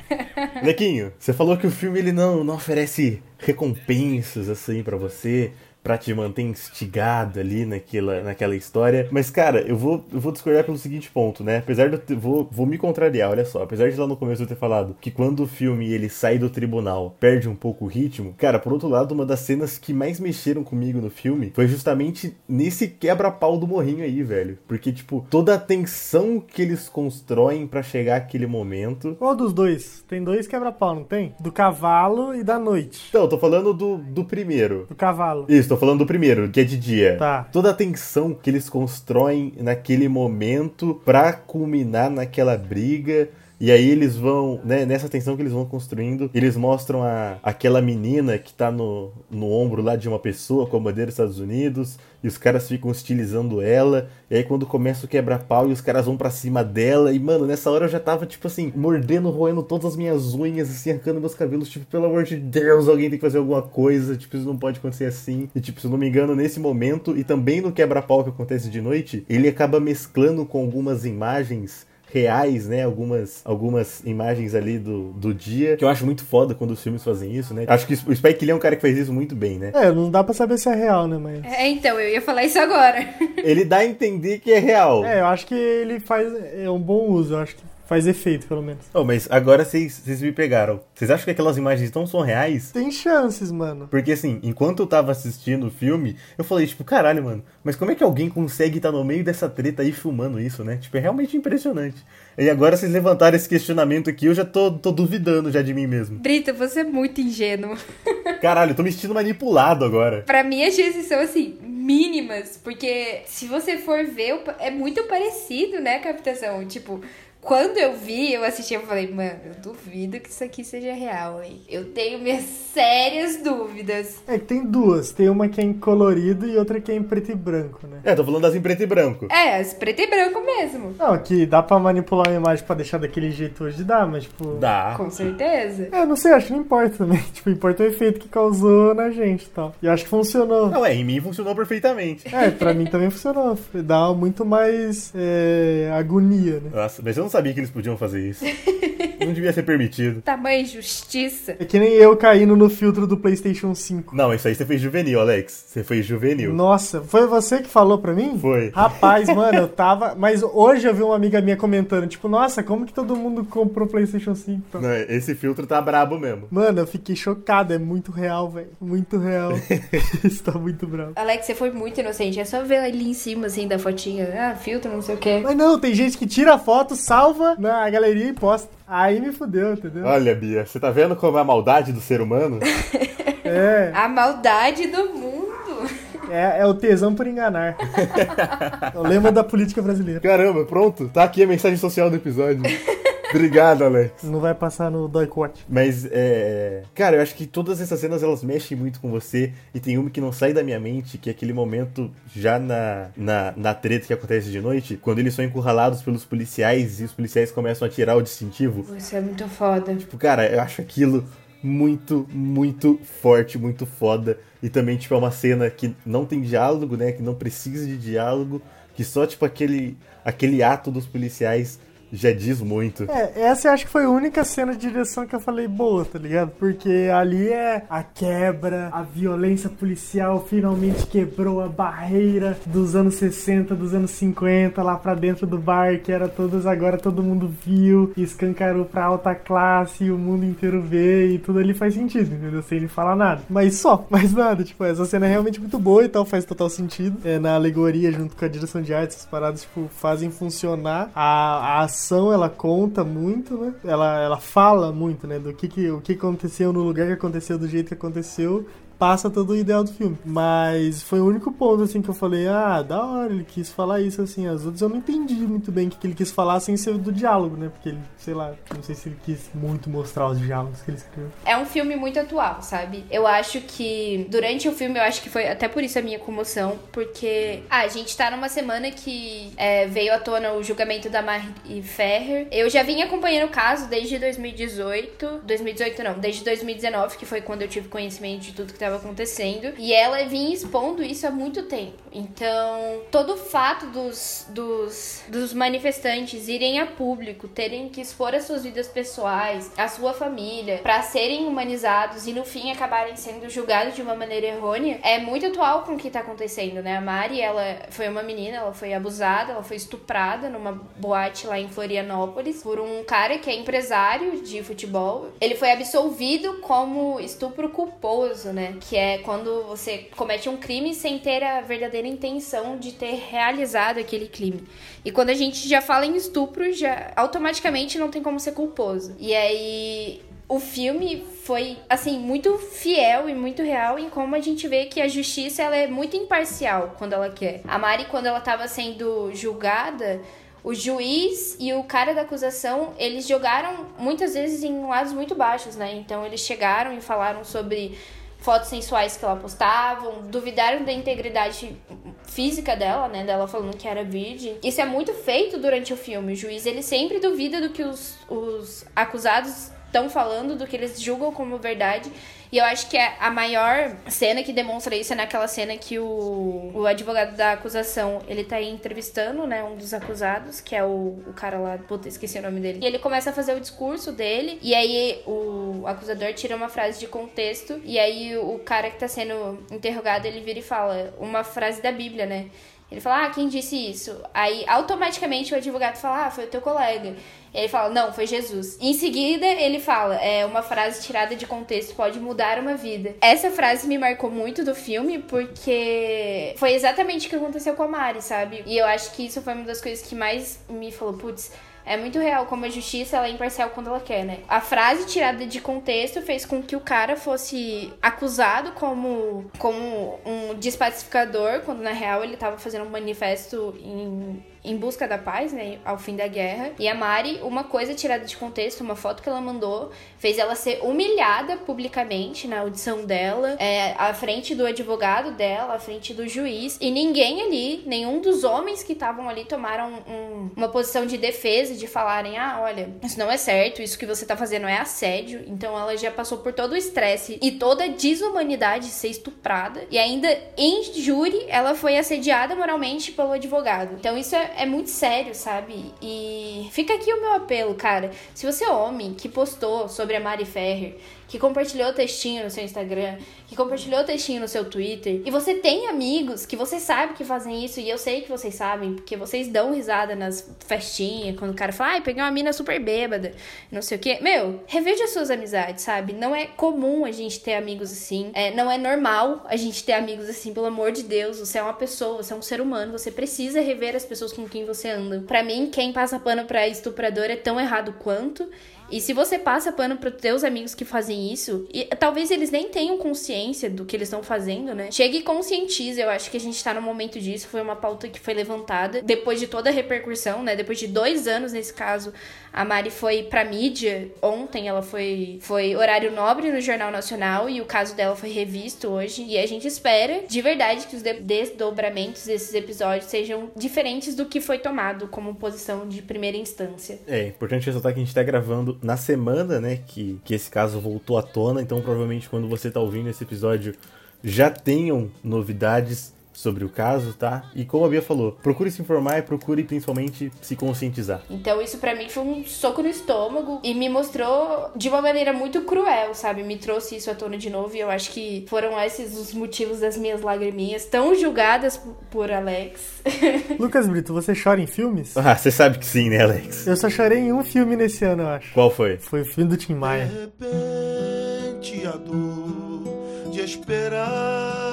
Lequinho, você falou que o filme ele não, não oferece recompensas assim pra você, pra te manter instigado ali naquela, naquela história. Mas, cara, eu vou, eu vou discordar pelo seguinte ponto, né? Apesar de eu vou, vou me contrariar, olha só. Apesar de lá no começo eu ter falado que quando o filme ele sai do tribunal, perde um pouco o ritmo. Cara, por outro lado, uma das cenas que mais mexeram comigo no filme foi justamente nesse quebra-pau do morrinho aí, velho. Porque, tipo, toda a tensão que eles constroem pra chegar àquele momento. Qual dos dois? Tem dois quebra-pau, não tem? Do cavalo e da noite. Então, eu tô falando do, do primeiro. Do cavalo. Isso, tô falando do primeiro, que é de dia. Tá. Toda a tensão que eles constroem naquele momento pra culminar naquela briga. E aí eles vão, né, nessa tensão que eles vão construindo, eles mostram a, aquela menina que tá no, no ombro lá de uma pessoa com a bandeira dos Estados Unidos, e os caras ficam hostilizando ela, e aí quando começa o quebra-pau e os caras vão pra cima dela, e mano, nessa hora eu já tava, tipo assim, mordendo, roendo todas as minhas unhas, assim, arrancando meus cabelos, tipo, pelo amor de Deus, alguém tem que fazer alguma coisa, tipo, isso não pode acontecer assim. E tipo, se eu não me engano, nesse momento, e também no quebra-pau que acontece de noite, ele acaba mesclando com algumas imagens reais, né? Algumas, algumas imagens ali do, do dia, que eu acho muito foda quando os filmes fazem isso, né? Acho que o Spike Lee é um cara que faz isso muito bem, né? É, não dá pra saber se é real, né, mas... É, então, eu ia falar isso agora. Ele dá a entender que é real. É, eu acho que ele faz é um bom uso, eu acho que faz efeito, pelo menos. Oh, mas agora vocês me pegaram. Vocês acham que aquelas imagens não são reais? Tem chances, mano. Porque assim, enquanto eu tava assistindo o filme, eu falei, tipo, caralho, mano, mas como é que alguém consegue estar no meio dessa treta aí filmando isso, né? Tipo, é realmente impressionante. E agora vocês levantaram esse questionamento aqui, eu já tô, tô duvidando já de mim mesmo. Brito, você é muito ingênuo. [LAUGHS] Caralho, eu tô me sentindo manipulado agora. Pra mim, as chances são assim, mínimas. Porque se você for ver, é muito parecido, né, captação? Tipo. Quando eu vi, eu assisti, eu falei, mano, eu duvido que isso aqui seja real, hein? Eu tenho minhas sérias dúvidas. É que tem duas. Tem uma que é em colorido e outra que é em preto e branco, né? É, tô falando das em preto e branco. É, as preto e branco mesmo. Não, que dá pra manipular uma imagem pra deixar daquele jeito hoje, dá, mas tipo... Dá. Com certeza. É, não sei, acho que não importa também. [LAUGHS] Tipo, importa o efeito que causou na gente e tal. E acho que funcionou. Não, é, em mim funcionou perfeitamente. É, pra mim também funcionou. Dá muito mais é, agonia, né? Nossa, mas eu não sabia que eles podiam fazer isso. [LAUGHS] Não devia ser permitido. Tamanho justiça. É que nem eu caindo no filtro do PlayStation 5. Não, isso aí você fez juvenil, Alex. Você fez juvenil. Nossa, foi você que falou pra mim? Foi. Rapaz, [LAUGHS] mano, eu tava. Mas hoje eu vi uma amiga minha comentando, tipo, nossa, como que todo mundo comprou PlayStation 5? Então, Não, esse filtro tá brabo mesmo. Mano, eu fiquei chocado, é muito real, velho. Muito real. [LAUGHS] Isso tá muito bravo. Alex, você foi muito inocente. É só ver ali em cima, assim, da fotinha. Ah, filtro, não sei o quê. Mas não, tem gente que tira a foto, salva na galeria e posta. Aí me fudeu, entendeu? Olha, Bia, você tá vendo como é a maldade do ser humano? [LAUGHS] É, A maldade do mundo. é, é o tesão por enganar. [LAUGHS] É o lema da política brasileira. Caramba, pronto. Tá aqui a mensagem social do episódio. [LAUGHS] Obrigado, Alex. Não vai passar no doicote. Mas, é. Cara, eu acho que todas essas cenas elas mexem muito com você. E tem uma que não sai da minha mente, que é aquele momento já na, na, na treta que acontece de noite, quando eles são encurralados pelos policiais e os policiais começam a tirar o distintivo. Isso é muito foda. Tipo, cara, eu acho aquilo muito, muito forte, muito foda. E também, tipo, é uma cena que não tem diálogo, né? Que não precisa de diálogo. Que só, tipo, aquele, aquele ato dos policiais já diz muito. É, essa eu acho que foi a única cena de direção que eu falei boa, tá ligado? Porque ali é a quebra, a violência policial finalmente quebrou a barreira dos anos 60, dos anos 50, lá pra dentro do bar, que era todas agora todo mundo viu, escancarou pra alta classe, e o mundo inteiro vê, e tudo ali faz sentido, entendeu? Sem ele falar nada. Mas só, [LAUGHS] mais nada. Tipo, essa cena é realmente muito boa e tal, faz total sentido. É, na alegoria, junto com a direção de arte, essas paradas, tipo, fazem funcionar. A, a ela conta muito, né? Ela, ela fala muito, né? Do que, que o que aconteceu no lugar que aconteceu, do jeito que aconteceu. Passa todo o ideal do filme. Mas foi o único ponto, assim, que eu falei, ah, da hora, ele quis falar isso, assim. As outras eu não entendi muito bem o que, ele quis falar sem ser do diálogo, né? Porque ele, sei lá, não sei se ele quis muito mostrar os diálogos que ele escreveu. É um filme muito atual, sabe? Eu acho que durante o filme, eu acho que foi até por isso a minha comoção, porque ah, a gente tá numa semana que é, veio à tona o julgamento da Marie Ferrer. Eu já vim acompanhando o caso desde 2018, 2018 não, desde 2019, que foi quando eu tive conhecimento de tudo que estava acontecendo, e ela vinha expondo isso há muito tempo. Então, todo o fato dos, dos, dos manifestantes irem a público, terem que expor as suas vidas pessoais, a sua família, para serem humanizados e no fim acabarem sendo julgados de uma maneira errônea, é muito atual com o que tá acontecendo, né? A Mari, ela foi uma menina, ela foi abusada, ela foi estuprada numa boate lá em Florianópolis por um cara que é empresário de futebol. Ele foi absolvido como estupro culposo, né? Que é quando você comete um crime sem ter a verdadeira intenção de ter realizado aquele crime. E quando a gente já fala em estupro, já automaticamente não tem como ser culposo. E aí o filme foi assim muito fiel e muito real em como a gente vê que a justiça ela é muito imparcial quando ela quer. A Mari quando ela estava sendo julgada, o juiz e o cara da acusação, eles jogaram muitas vezes em lados muito baixos, né? Então eles chegaram e falaram sobre fotos sensuais que ela postavam, duvidaram da integridade física dela, né, dela falando que era virgem. Isso é muito feito durante o filme. O juiz, ele sempre duvida do que os, os acusados estão falando, do que eles julgam como verdade. E eu acho que é a maior cena que demonstra isso é naquela cena que o, o advogado da acusação, ele tá aí entrevistando, né, um dos acusados, que é o, o cara lá, puta, esqueci o nome dele. E ele começa a fazer o discurso dele, e aí o acusador tira uma frase de contexto, e aí o cara que tá sendo interrogado, ele vira e fala uma frase da Bíblia, né? Ele fala, ah, quem disse isso? Aí automaticamente o advogado fala, ah, foi o teu colega. Ele fala, não, foi Jesus. Em seguida, ele fala, é uma frase tirada de contexto pode mudar uma vida. Essa frase me marcou muito do filme porque foi exatamente o que aconteceu com a Mari, sabe? E eu acho que isso foi uma das coisas que mais me falou, putz, é muito real como a justiça ela é imparcial quando ela quer, né? A frase tirada de contexto fez com que o cara fosse acusado como, como um despacificador, quando na real ele tava fazendo um manifesto em em busca da paz, né, ao fim da guerra. E a Mari, uma coisa tirada de contexto, uma foto que ela mandou, fez ela ser humilhada publicamente na audição dela, é, à frente do advogado dela, à frente do juiz. E ninguém ali, nenhum dos homens que estavam ali tomaram um, uma posição de defesa, de falarem: ah, olha, isso não é certo, isso que você tá fazendo é assédio. Então ela já passou por todo o estresse e toda a desumanidade de ser estuprada. E ainda em júri, ela foi assediada moralmente pelo advogado. Então isso é, é muito sério, sabe? E fica aqui o meu apelo, cara. Se você é homem que postou sobre a Mari Ferrer, que compartilhou textinho no seu Instagram, que compartilhou textinho no seu Twitter, e você tem amigos que você sabe que fazem isso, e eu sei que vocês sabem, porque vocês dão risada nas festinhas, quando o cara fala, ai, peguei uma mina super bêbada, não sei o quê. Meu, reveja suas amizades, sabe? Não é comum a gente ter amigos assim, é, não é normal a gente ter amigos assim, pelo amor de Deus. Você é uma pessoa, você é um ser humano, você precisa rever as pessoas com quem você anda. Para mim, quem passa pano pra estuprador é tão errado quanto. E se você passa pano para teus amigos que fazem isso, e talvez eles nem tenham consciência do que eles estão fazendo, né? Chegue e conscientize. Eu acho que a gente tá no momento disso. Foi uma pauta que foi levantada depois de toda a repercussão, né? Depois de dois anos, nesse caso, a Mari foi pra mídia ontem, ela foi, foi horário nobre no Jornal Nacional e o caso dela foi revisto hoje. E a gente espera, de verdade, que os desdobramentos desses episódios sejam diferentes do que foi tomado como posição de primeira instância. É, importante ressaltar que a gente tá gravando na semana, né, que, que esse caso voltou à tona, então provavelmente quando você tá ouvindo esse episódio já tenham novidades sobre o caso, tá? E como a Bia falou, procure se informar e procure principalmente se conscientizar. Então isso para mim foi um soco no estômago e me mostrou de uma maneira muito cruel, sabe? Me trouxe isso à tona de novo e eu acho que foram esses os motivos das minhas lagriminhas tão julgadas por Alex. [LAUGHS] Lucas Brito, você chora em filmes? Ah, você sabe que sim, né, Alex? Eu só chorei em um filme nesse ano, eu acho. Qual foi? Foi o filme do Tim Maia. De repente a dor de esperar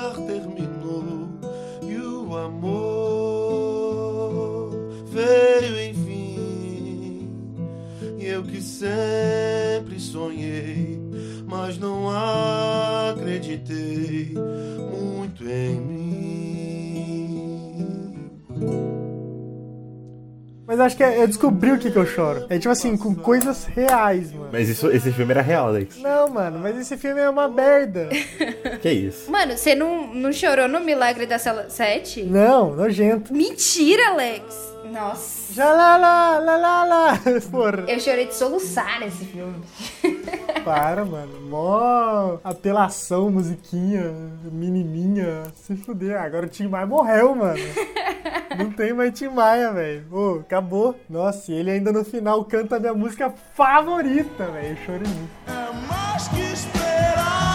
eu que sempre sonhei, mas não acreditei muito em mim. Mas acho que é, eu descobri o que, que eu choro. É tipo assim, com coisas reais, mano. Mas isso, esse filme era real, Alex. Não, mano, mas esse filme é uma merda. [LAUGHS] Que isso? Mano, você não, não chorou no Milagre da Cela 7? Não, nojento. Mentira, Alex! Nossa. Já lá, lá, lá, lá, lá. [LAUGHS] Porra. Eu chorei de soluçar nesse filme. [LAUGHS] Para, mano. Mó apelação, musiquinha, menininha. Se fuder. Agora o Tim Maia morreu, mano. [LAUGHS] Não tem mais Tim Maia, velho. Ô, acabou. Nossa, e ele ainda no final canta a minha música favorita, velho. Eu chorei muito. É mais que esperava,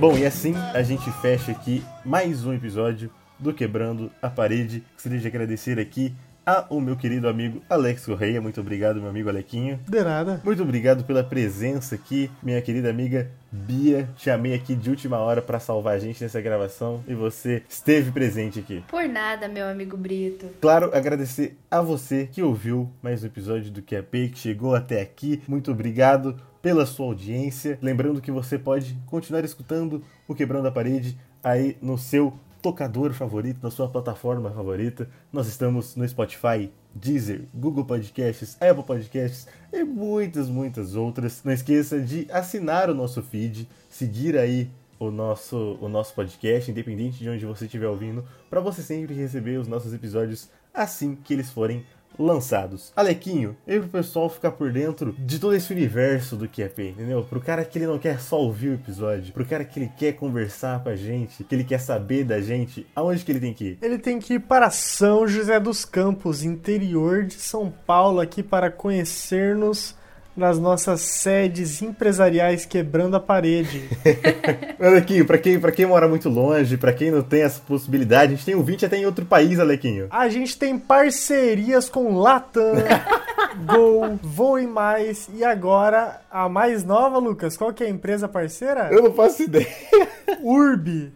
Bom, e assim a gente fecha aqui mais um episódio do Quebrando a Parede. Gostaria de agradecer aqui ao meu querido amigo Alex Correia. Muito obrigado, meu amigo Alequinho. De nada. Muito obrigado pela presença aqui, minha querida amiga Bia. Chamei aqui de última hora para salvar a gente nessa gravação e você esteve presente aqui. Por nada, meu amigo Brito. Claro, agradecer a você que ouviu mais um episódio do QAP, que chegou até aqui. Muito obrigado pela sua audiência. Lembrando que você pode continuar escutando o Quebrando a Parede aí no seu tocador favorito, na sua plataforma favorita. Nós estamos no Spotify, Deezer, Google Podcasts, Apple Podcasts e muitas, muitas outras. Não esqueça de assinar o nosso feed, seguir aí o nosso, o nosso podcast, independente de onde você estiver ouvindo, para você sempre receber os nossos episódios assim que eles forem lançados. Alequinho, e pro pessoal ficar por dentro de todo esse universo do QAP, entendeu? Pro cara que ele não quer só ouvir o episódio, pro cara que ele quer conversar com a gente, que ele quer saber da gente, aonde que ele tem que ir? Ele tem que ir para São José dos Campos, interior de São Paulo, aqui para conhecer-nos nas nossas sedes empresariais quebrando a parede. [LAUGHS] Alequinho, pra quem, pra quem mora muito longe, pra quem não tem essa possibilidade, a gente tem ouvinte até em outro país, Alequinho. A gente tem parcerias com Latam, [LAUGHS] Gol, Voe Mais e agora a mais nova, Lucas. Qual que é a empresa parceira? Eu não faço ideia. Urb.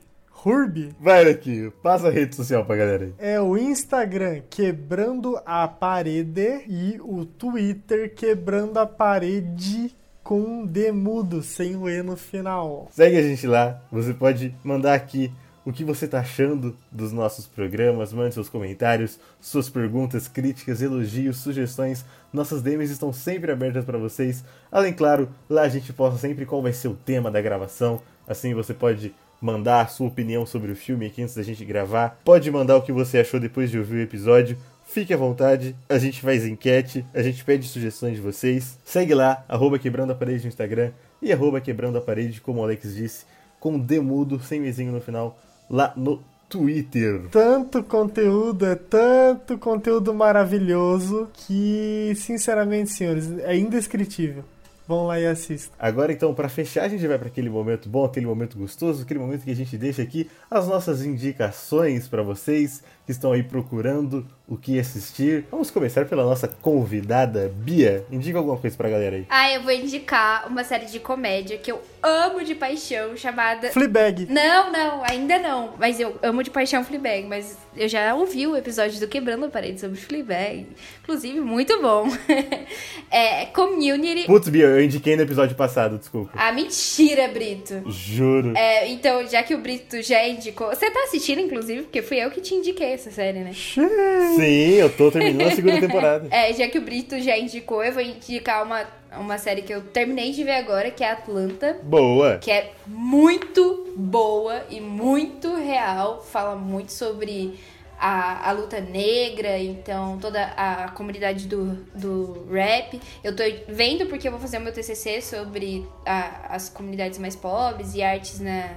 Vai, Alequinho, passa a rede social pra galera aí. é o Instagram Quebrando a Parede e o Twitter Quebrando a Parede com um D mudo, sem o E no final. Segue a gente lá, você pode mandar aqui o que você tá achando dos nossos programas, mande seus comentários, suas perguntas, críticas, elogios, sugestões. Nossas DMs estão sempre abertas para vocês. Além, claro, lá a gente posta sempre qual vai ser o tema da gravação. Assim você pode mandar a sua opinião sobre o filme aqui antes da gente gravar. Pode mandar o que você achou depois de ouvir o episódio. Fique à vontade, a gente faz enquete, a gente pede sugestões de vocês. Segue lá, arroba quebrando a parede no Instagram e arroba quebrando a parede, como o Alex disse, com demudo, sem mesinho no final, lá no Twitter. Tanto conteúdo, é tanto conteúdo maravilhoso que, sinceramente, senhores, é indescritível. Vão lá e assistam. Agora então, para fechar, a gente vai para aquele momento bom, aquele momento gostoso, aquele momento que a gente deixa aqui as nossas indicações para vocês que estão aí procurando o que assistir. Vamos começar pela nossa convidada Bia. Indica alguma coisa pra galera aí. Ah, eu vou indicar uma série de comédia que eu amo de paixão, chamada. Fleabag. Não, não, ainda não. Mas eu amo de paixão Fleabag. Mas eu já ouvi o episódio do Quebrando a Parede sobre Fleabag. Inclusive, muito bom. [LAUGHS] é Community. Putz, Bia, eu indiquei no episódio passado, desculpa. Ah, mentira, Brito. Juro. É, então, já que o Brito já indicou. Você tá assistindo, inclusive, porque fui eu que te indiquei essa série, né? Sim, eu tô terminando a segunda temporada. [LAUGHS] É, já que o Brito já indicou, eu vou indicar uma, uma série que eu terminei de ver agora, que é Atlanta. Boa. que é muito boa e muito real. Fala muito sobre a, a luta negra, então toda a comunidade do, do rap. Eu tô vendo porque eu vou fazer o meu TCC sobre a- as comunidades mais pobres e artes na,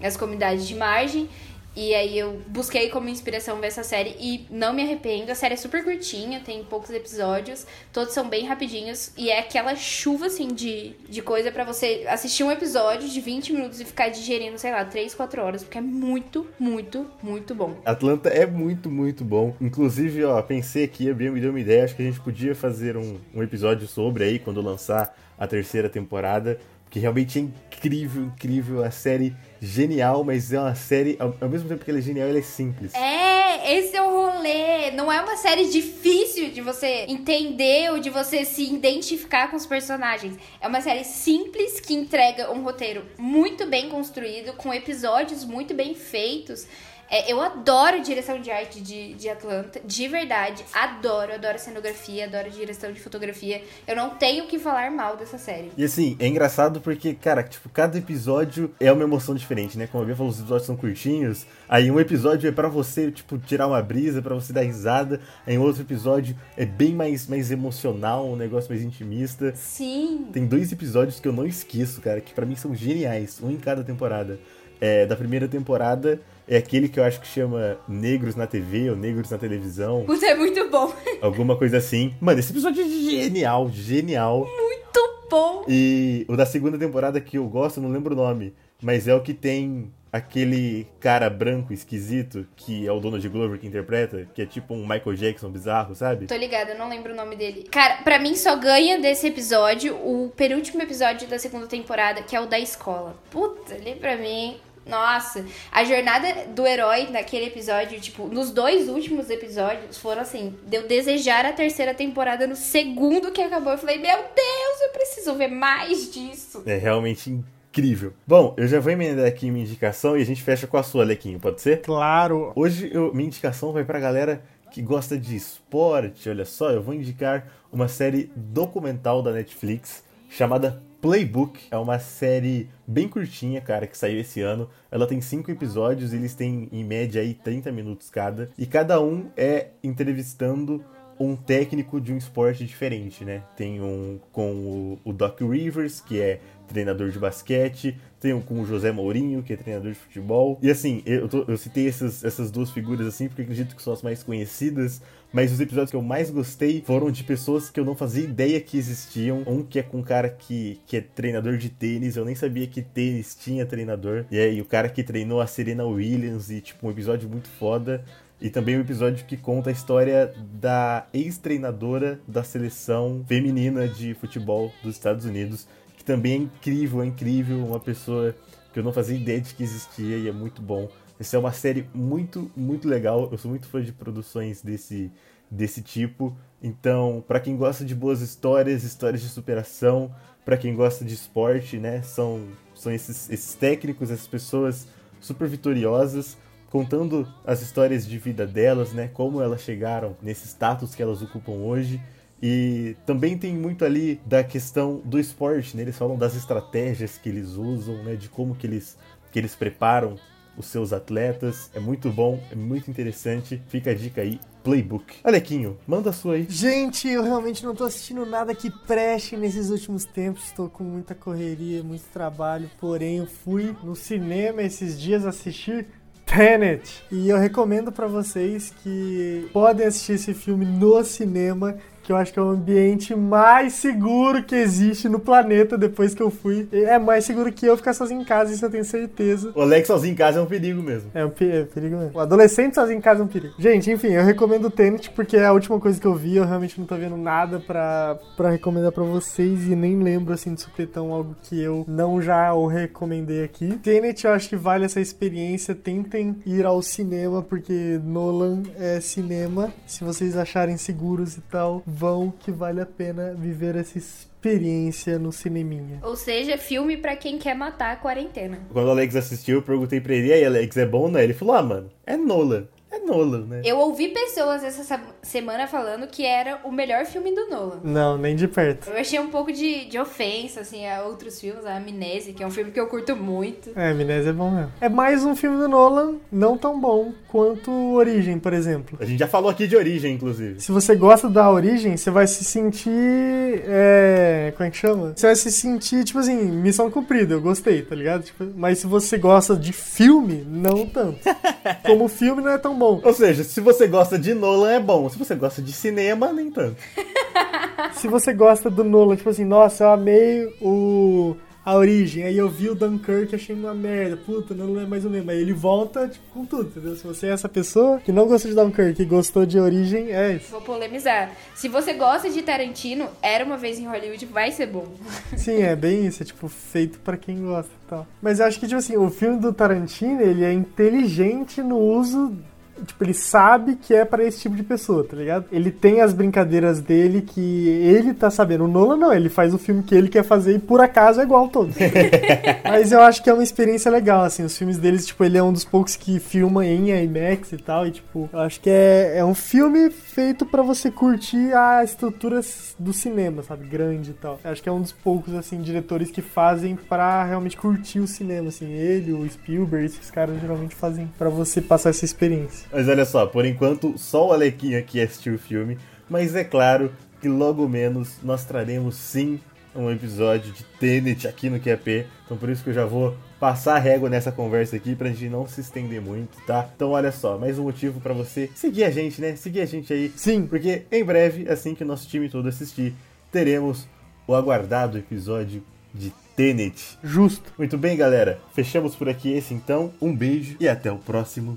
nas comunidades de margem. E aí eu busquei como inspiração ver essa série e não me arrependo. A série é super curtinha, tem poucos episódios, todos são bem rapidinhos e é aquela chuva assim de, de coisa pra você assistir um episódio de 20 minutos e ficar digerindo, sei lá, 3, 4 horas, porque é muito, muito, muito bom. Atlanta é muito, muito bom. Inclusive, ó, pensei aqui, a Bia me deu uma ideia, acho que a gente podia fazer um, um episódio sobre aí, quando lançar a terceira temporada, porque realmente é incrível, incrível, a série genial, mas é uma série, ao, ao mesmo tempo que ela é genial, ela é simples. É, esse é o rolê. Não é uma série difícil de você entender ou de você se identificar com os personagens. É uma série simples que entrega um roteiro muito bem construído, com episódios muito bem feitos. É, eu adoro direção de arte de, de Atlanta, de verdade. Adoro, adoro cenografia, adoro direção de fotografia. Eu não tenho o que falar mal dessa série. E assim, é engraçado porque, cara, tipo, cada episódio é uma emoção diferente, né? Como a Bia falou, os episódios são curtinhos. Aí um episódio é pra você, tipo, tirar uma brisa, pra você dar risada. Aí outro episódio é bem mais, mais emocional, um negócio mais intimista. Sim. Tem dois episódios que eu não esqueço, cara, que pra mim são geniais, um em cada temporada. É, da primeira temporada é aquele que eu acho que chama Negros na TV ou Negros na Televisão, Puta, é muito bom. alguma coisa assim. Mano, esse episódio é genial, genial. Muito bom. E o da segunda temporada que eu gosto, não lembro o nome, mas é o que tem aquele cara branco esquisito, que é o Donald Glover que interpreta, que é tipo um Michael Jackson bizarro, sabe? Tô ligada, eu não lembro o nome dele. Cara, pra mim só ganha desse episódio o penúltimo episódio da segunda temporada, que é o da escola. Puta, ali pra mim. Nossa, a jornada do herói naquele episódio, tipo, nos dois últimos episódios foram assim, de eu desejar a terceira temporada no segundo que acabou. Eu falei, meu Deus, eu preciso ver mais disso. É realmente incrível. Bom, eu já vou emendar aqui minha indicação e a gente fecha com a sua, Lequinho, pode ser? Claro. Hoje eu- minha indicação vai pra galera que gosta de esporte. Olha só, eu vou indicar uma série documental da Netflix chamada Playbook. É uma série bem curtinha, cara, que saiu esse ano. Ela tem cinco episódios, eles têm em média aí 30 minutos cada. E cada um é entrevistando um técnico de um esporte diferente, né? Tem um com o, o Doc Rivers, que é treinador de basquete, tem um com o José Mourinho, que é treinador de futebol. E assim, eu, tô- eu citei essas, essas duas figuras assim, porque acredito que são as mais conhecidas, mas os episódios que eu mais gostei foram de pessoas que eu não fazia ideia que existiam. Um que é com um cara que, que é treinador de tênis, eu nem sabia que tênis tinha treinador. E aí, o cara que treinou a Serena Williams, e tipo, um episódio muito foda. E também um episódio que conta a história da ex-treinadora da seleção feminina de futebol dos Estados Unidos, que também é incrível, é incrível, uma pessoa que eu não fazia ideia de que existia e é muito bom. Essa é uma série muito, muito legal. Eu sou muito fã de produções desse, desse tipo. Então, pra quem gosta de boas histórias, histórias de superação, pra quem gosta de esporte, né, são, são esses, esses técnicos, essas pessoas super vitoriosas contando as histórias de vida delas, né? Como elas chegaram nesse status que elas ocupam hoje. E também tem muito ali da questão do esporte, né? Eles falam das estratégias que eles usam, né? De como que eles, que eles preparam os seus atletas. É muito bom, é muito interessante. Fica a dica aí, Playbook. Alequinho, manda a sua aí. Gente, eu realmente não tô assistindo nada que preste nesses últimos tempos. Estou com muita correria, muito trabalho. Porém, eu fui no cinema esses dias assistir Tenet. E eu recomendo pra vocês que podem assistir esse filme no cinema. Que eu acho que é o ambiente mais seguro que existe no planeta depois que eu fui. É mais seguro que eu ficar sozinho em casa, isso eu tenho certeza. O Alex sozinho em casa é um perigo mesmo. É um é perigo mesmo. O adolescente sozinho em casa é um perigo. Gente, enfim, eu recomendo o Tenet porque é a última coisa que eu vi. Eu realmente não tô vendo nada pra, pra recomendar pra vocês e nem lembro, assim, de supetão algo que eu não já o recomendei aqui. Tenet, eu acho que vale essa experiência. Tentem ir ao cinema porque Nolan é cinema. Se vocês acharem seguros e tal, vão que vale a pena viver essa experiência no cineminha. Ou seja, filme pra quem quer matar a quarentena. Quando o Alex assistiu, eu perguntei pra ele, e aí, Alex, é bom, né? Ele falou, ah, mano, é Nolan. É Nolan, né? Eu ouvi pessoas essa se- semana falando que era o melhor filme do Nolan. Não, nem de perto. Eu achei um pouco de, de ofensa, assim, a outros filmes, a Amnésia, que é um filme que eu curto muito. É, Amnésia é bom mesmo. É mais um filme do Nolan, não tão bom quanto Origem, por exemplo. A gente já falou aqui de origem, inclusive. Se você gosta da Origem, você vai se sentir. É. Como é que chama? Você vai se sentir, tipo assim, missão cumprida. Eu gostei, tá ligado? Tipo, mas se você gosta de filme, não tanto. [LAUGHS] Como filme não é tão bom. Ou seja, se você gosta de Nolan, é bom. Se você gosta de cinema, nem tanto. [LAUGHS] Se você gosta do Nolan, tipo assim, nossa, eu amei o. a origem. Aí eu vi o Dunkirk achei uma merda. Puta, não é mais o mesmo. Aí ele volta, tipo, com tudo, entendeu? Se você é essa pessoa que não gostou de Dunkirk e gostou de origem, é isso. Vou polemizar. Se você gosta de Tarantino, Era Uma Vez em Hollywood vai ser bom. [LAUGHS] Sim, é bem isso, é tipo feito pra quem gosta e tal. Mas eu acho que, tipo assim, o filme do Tarantino, ele é inteligente no uso. Tipo, ele sabe que é pra esse tipo de pessoa, tá ligado? Ele tem as brincadeiras dele que ele tá sabendo. O Nolan não, ele faz o filme que ele quer fazer e por acaso é igual a todos. [LAUGHS] Mas eu acho que é uma experiência legal, assim. Os filmes deles, tipo, ele é um dos poucos que filma em IMAX e tal. E, tipo, eu acho que é, é um filme feito pra você curtir a estrutura do cinema, sabe? Grande e tal. Eu acho que é um dos poucos, assim, diretores que fazem pra realmente curtir o cinema, assim. Ele, o Spielberg, esses caras geralmente fazem pra você passar essa experiência. Mas olha só, por enquanto só o Alequinho aqui assistiu o filme, mas é claro que logo menos nós traremos sim um episódio de Tenet aqui no QAP. Então por isso que eu já vou passar a régua nessa conversa aqui pra gente não se estender muito, tá? Então olha só, mais um motivo pra você seguir a gente, né? Seguir a gente aí. Sim. Porque em breve, assim que o nosso time todo assistir, teremos o aguardado episódio de Tenet. Justo. Muito bem, galera. Fechamos por aqui esse então. Um beijo e até o próximo.